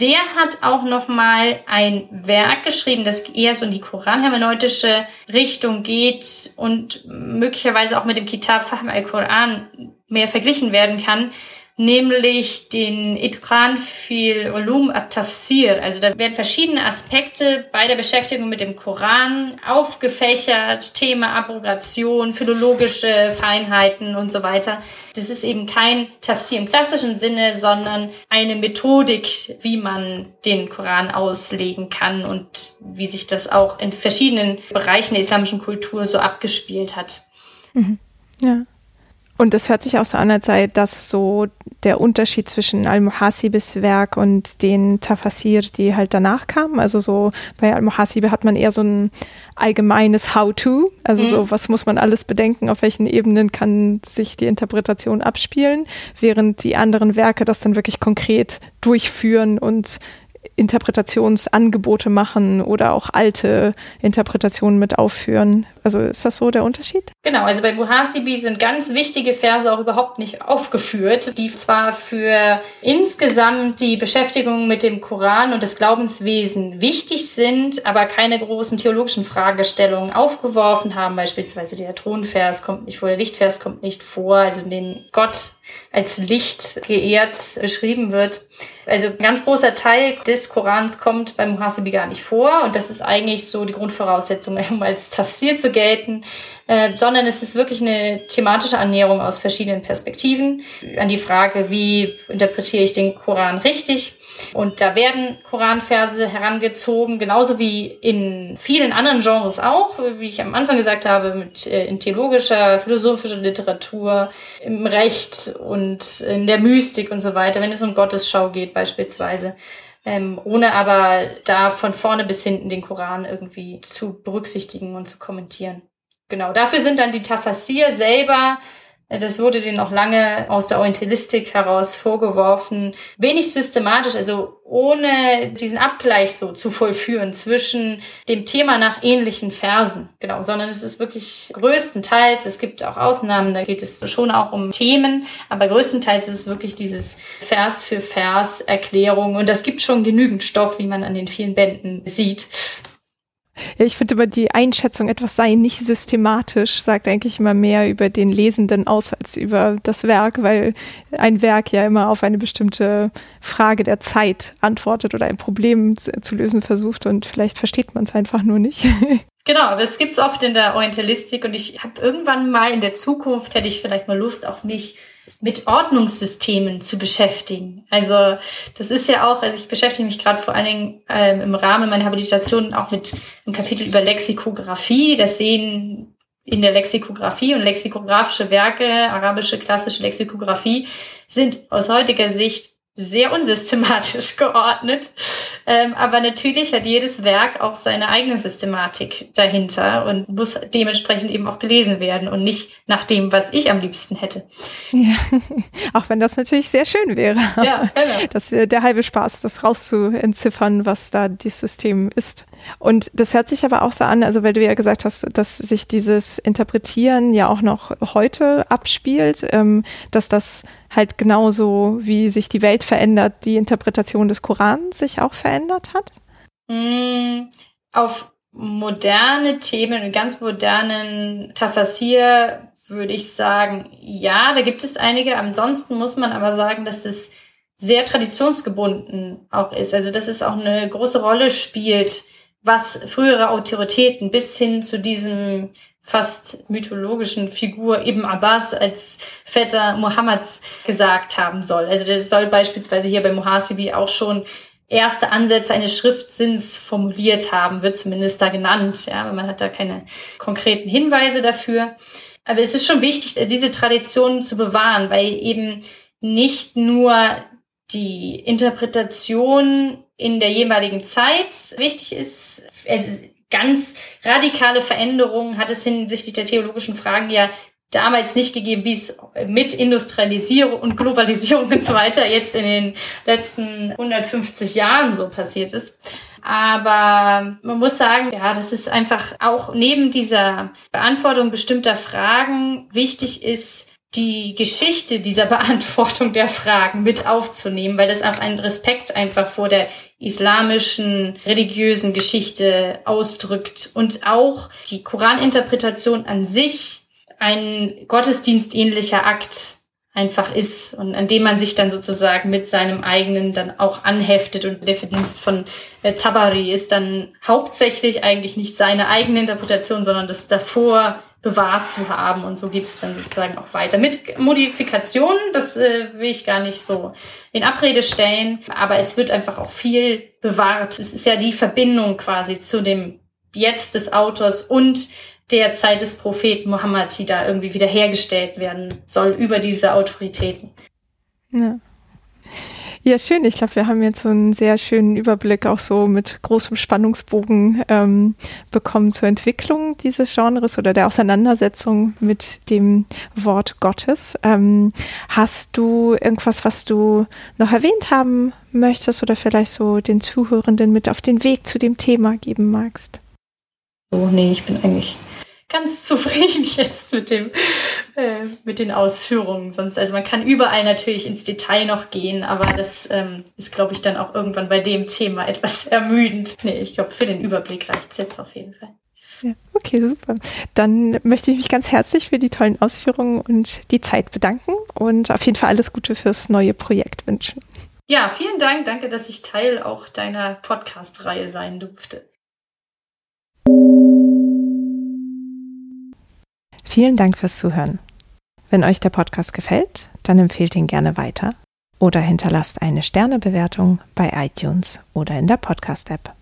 der hat auch nochmal ein Werk geschrieben, das eher so in die koranhermeneutische Richtung geht und möglicherweise auch mit dem Kitab Fahm al-Quran mehr verglichen werden kann nämlich den Itqan fil Ulum at-Tafsir. Also da werden verschiedene Aspekte bei der Beschäftigung mit dem Koran aufgefächert, Thema Abrogation, philologische Feinheiten und so weiter. Das ist eben kein Tafsir im klassischen Sinne, sondern eine Methodik, wie man den Koran auslegen kann und wie sich das auch in verschiedenen Bereichen der islamischen Kultur so abgespielt hat. Mhm. Ja. Und es hört sich auch so an, als sei das so der Unterschied zwischen Al-Muhasibis Werk und den Tafasir, die halt danach kamen. Also so bei Al-Muhasibe hat man eher so ein allgemeines How-to, also mhm. so was muss man alles bedenken, auf welchen Ebenen kann sich die Interpretation abspielen, während die anderen Werke das dann wirklich konkret durchführen und Interpretationsangebote machen oder auch alte Interpretationen mit aufführen. Also ist das so der Unterschied? Genau, also bei Muhasibi sind ganz wichtige Verse auch überhaupt nicht aufgeführt, die zwar für insgesamt die Beschäftigung mit dem Koran und das Glaubenswesen wichtig sind, aber keine großen theologischen Fragestellungen aufgeworfen haben. Beispielsweise der Thronvers kommt nicht vor, der Lichtvers kommt nicht vor, also den Gott als Licht geehrt beschrieben wird. Also ein ganz großer Teil des Korans kommt beim Muhasibi gar nicht vor und das ist eigentlich so die Grundvoraussetzung, *laughs* um als Tafsir zu gelten, äh, sondern es ist wirklich eine thematische Annäherung aus verschiedenen Perspektiven an die Frage, wie interpretiere ich den Koran richtig und da werden Koranverse herangezogen, genauso wie in vielen anderen Genres auch, wie ich am Anfang gesagt habe, mit äh, in theologischer, philosophischer Literatur, im Recht und in der Mystik und so weiter, wenn es um Gottesschau geht beispielsweise. Ähm, ohne aber da von vorne bis hinten den Koran irgendwie zu berücksichtigen und zu kommentieren. Genau, dafür sind dann die Tafasir selber das wurde denen auch lange aus der Orientalistik heraus vorgeworfen. Wenig systematisch, also ohne diesen Abgleich so zu vollführen zwischen dem Thema nach ähnlichen Versen. Genau, sondern es ist wirklich größtenteils, es gibt auch Ausnahmen, da geht es schon auch um Themen, aber größtenteils ist es wirklich dieses Vers für Vers Erklärung und das gibt schon genügend Stoff, wie man an den vielen Bänden sieht. Ja, ich finde immer die Einschätzung, etwas sei nicht systematisch, sagt eigentlich immer mehr über den Lesenden aus als über das Werk, weil ein Werk ja immer auf eine bestimmte Frage der Zeit antwortet oder ein Problem zu, lösen versucht und vielleicht versteht man es einfach nur nicht. *laughs* Genau, das gibt's oft in der Orientalistik und ich habe irgendwann mal in der Zukunft hätte ich vielleicht mal Lust, auch mich mit Ordnungssystemen zu beschäftigen. Also das ist ja auch, also ich beschäftige mich gerade vor allen Dingen ähm, im Rahmen meiner Habilitation auch mit einem Kapitel über Lexikographie. Das sehen in der Lexikographie und lexikographische Werke, arabische klassische Lexikographie, sind aus heutiger Sicht sehr unsystematisch *laughs* geordnet. Ähm, aber natürlich hat jedes Werk auch seine eigene Systematik dahinter und muss dementsprechend eben auch gelesen werden und nicht nach dem, was ich am liebsten hätte. Ja, *laughs* auch wenn das natürlich sehr schön wäre. Ja, genau. *laughs* Das wäre der halbe Spaß, das rauszuentziffern, was da dieses System ist. Und das hört sich aber auch so an, also weil du ja gesagt hast, dass sich dieses Interpretieren ja auch noch heute abspielt, ähm, dass das halt genauso wie sich die Welt verändert, die Interpretation des Koran sich auch verändert hat? Mm, auf moderne Themen, ganz modernen Tafasir würde ich sagen, ja, da gibt es einige. Ansonsten muss man aber sagen, dass es sehr traditionsgebunden auch ist. Also dass es auch eine große Rolle spielt, was frühere Autoritäten bis hin zu diesem fast mythologischen Figur Ibn Abbas als Vetter Mohammeds gesagt haben soll. Also der soll beispielsweise hier bei Muhasibi auch schon erste Ansätze eines Schriftsinns formuliert haben, wird zumindest da genannt. Ja, aber man hat da keine konkreten Hinweise dafür. Aber es ist schon wichtig, diese Tradition zu bewahren, weil eben nicht nur die Interpretation in der jeweiligen Zeit wichtig ist. Also ganz radikale Veränderungen hat es hinsichtlich der theologischen Fragen ja damals nicht gegeben, wie es mit Industrialisierung und Globalisierung und so weiter jetzt in den letzten 150 Jahren so passiert ist. Aber man muss sagen, ja, das ist einfach auch neben dieser Beantwortung bestimmter Fragen wichtig ist, die Geschichte dieser Beantwortung der Fragen mit aufzunehmen, weil das auch einen Respekt einfach vor der islamischen religiösen Geschichte ausdrückt und auch die Koraninterpretation an sich ein gottesdienstähnlicher Akt einfach ist und an dem man sich dann sozusagen mit seinem eigenen dann auch anheftet und der Verdienst von äh, Tabari ist dann hauptsächlich eigentlich nicht seine eigene Interpretation, sondern das davor bewahrt zu haben. Und so geht es dann sozusagen auch weiter. Mit Modifikationen, das äh, will ich gar nicht so in Abrede stellen, aber es wird einfach auch viel bewahrt. Es ist ja die Verbindung quasi zu dem Jetzt des Autors und der Zeit des Propheten Mohammed, die da irgendwie wiederhergestellt werden soll über diese Autoritäten. Ja. Ja, schön. Ich glaube, wir haben jetzt so einen sehr schönen Überblick auch so mit großem Spannungsbogen ähm, bekommen zur Entwicklung dieses Genres oder der Auseinandersetzung mit dem Wort Gottes. Ähm, hast du irgendwas, was du noch erwähnt haben möchtest oder vielleicht so den Zuhörenden mit auf den Weg zu dem Thema geben magst? Oh, nee, ich bin eigentlich ganz *laughs* zufrieden jetzt mit dem äh, mit den Ausführungen. Sonst, also man kann überall natürlich ins Detail noch gehen, aber das ähm, ist, glaube ich, dann auch irgendwann bei dem Thema etwas *laughs* ermüdend. Nee, ich glaube, für den Überblick reicht es jetzt auf jeden Fall. Ja, okay, super. Dann möchte ich mich ganz herzlich für die tollen Ausführungen und die Zeit bedanken und auf jeden Fall alles Gute fürs neue Projekt wünschen. Ja, vielen Dank. Danke, dass ich Teil auch deiner Podcast-Reihe sein durfte. Vielen Dank fürs Zuhören. Wenn euch der Podcast gefällt, dann empfehlt ihn gerne weiter oder hinterlasst eine Sternebewertung bei iTunes oder in der Podcast-App.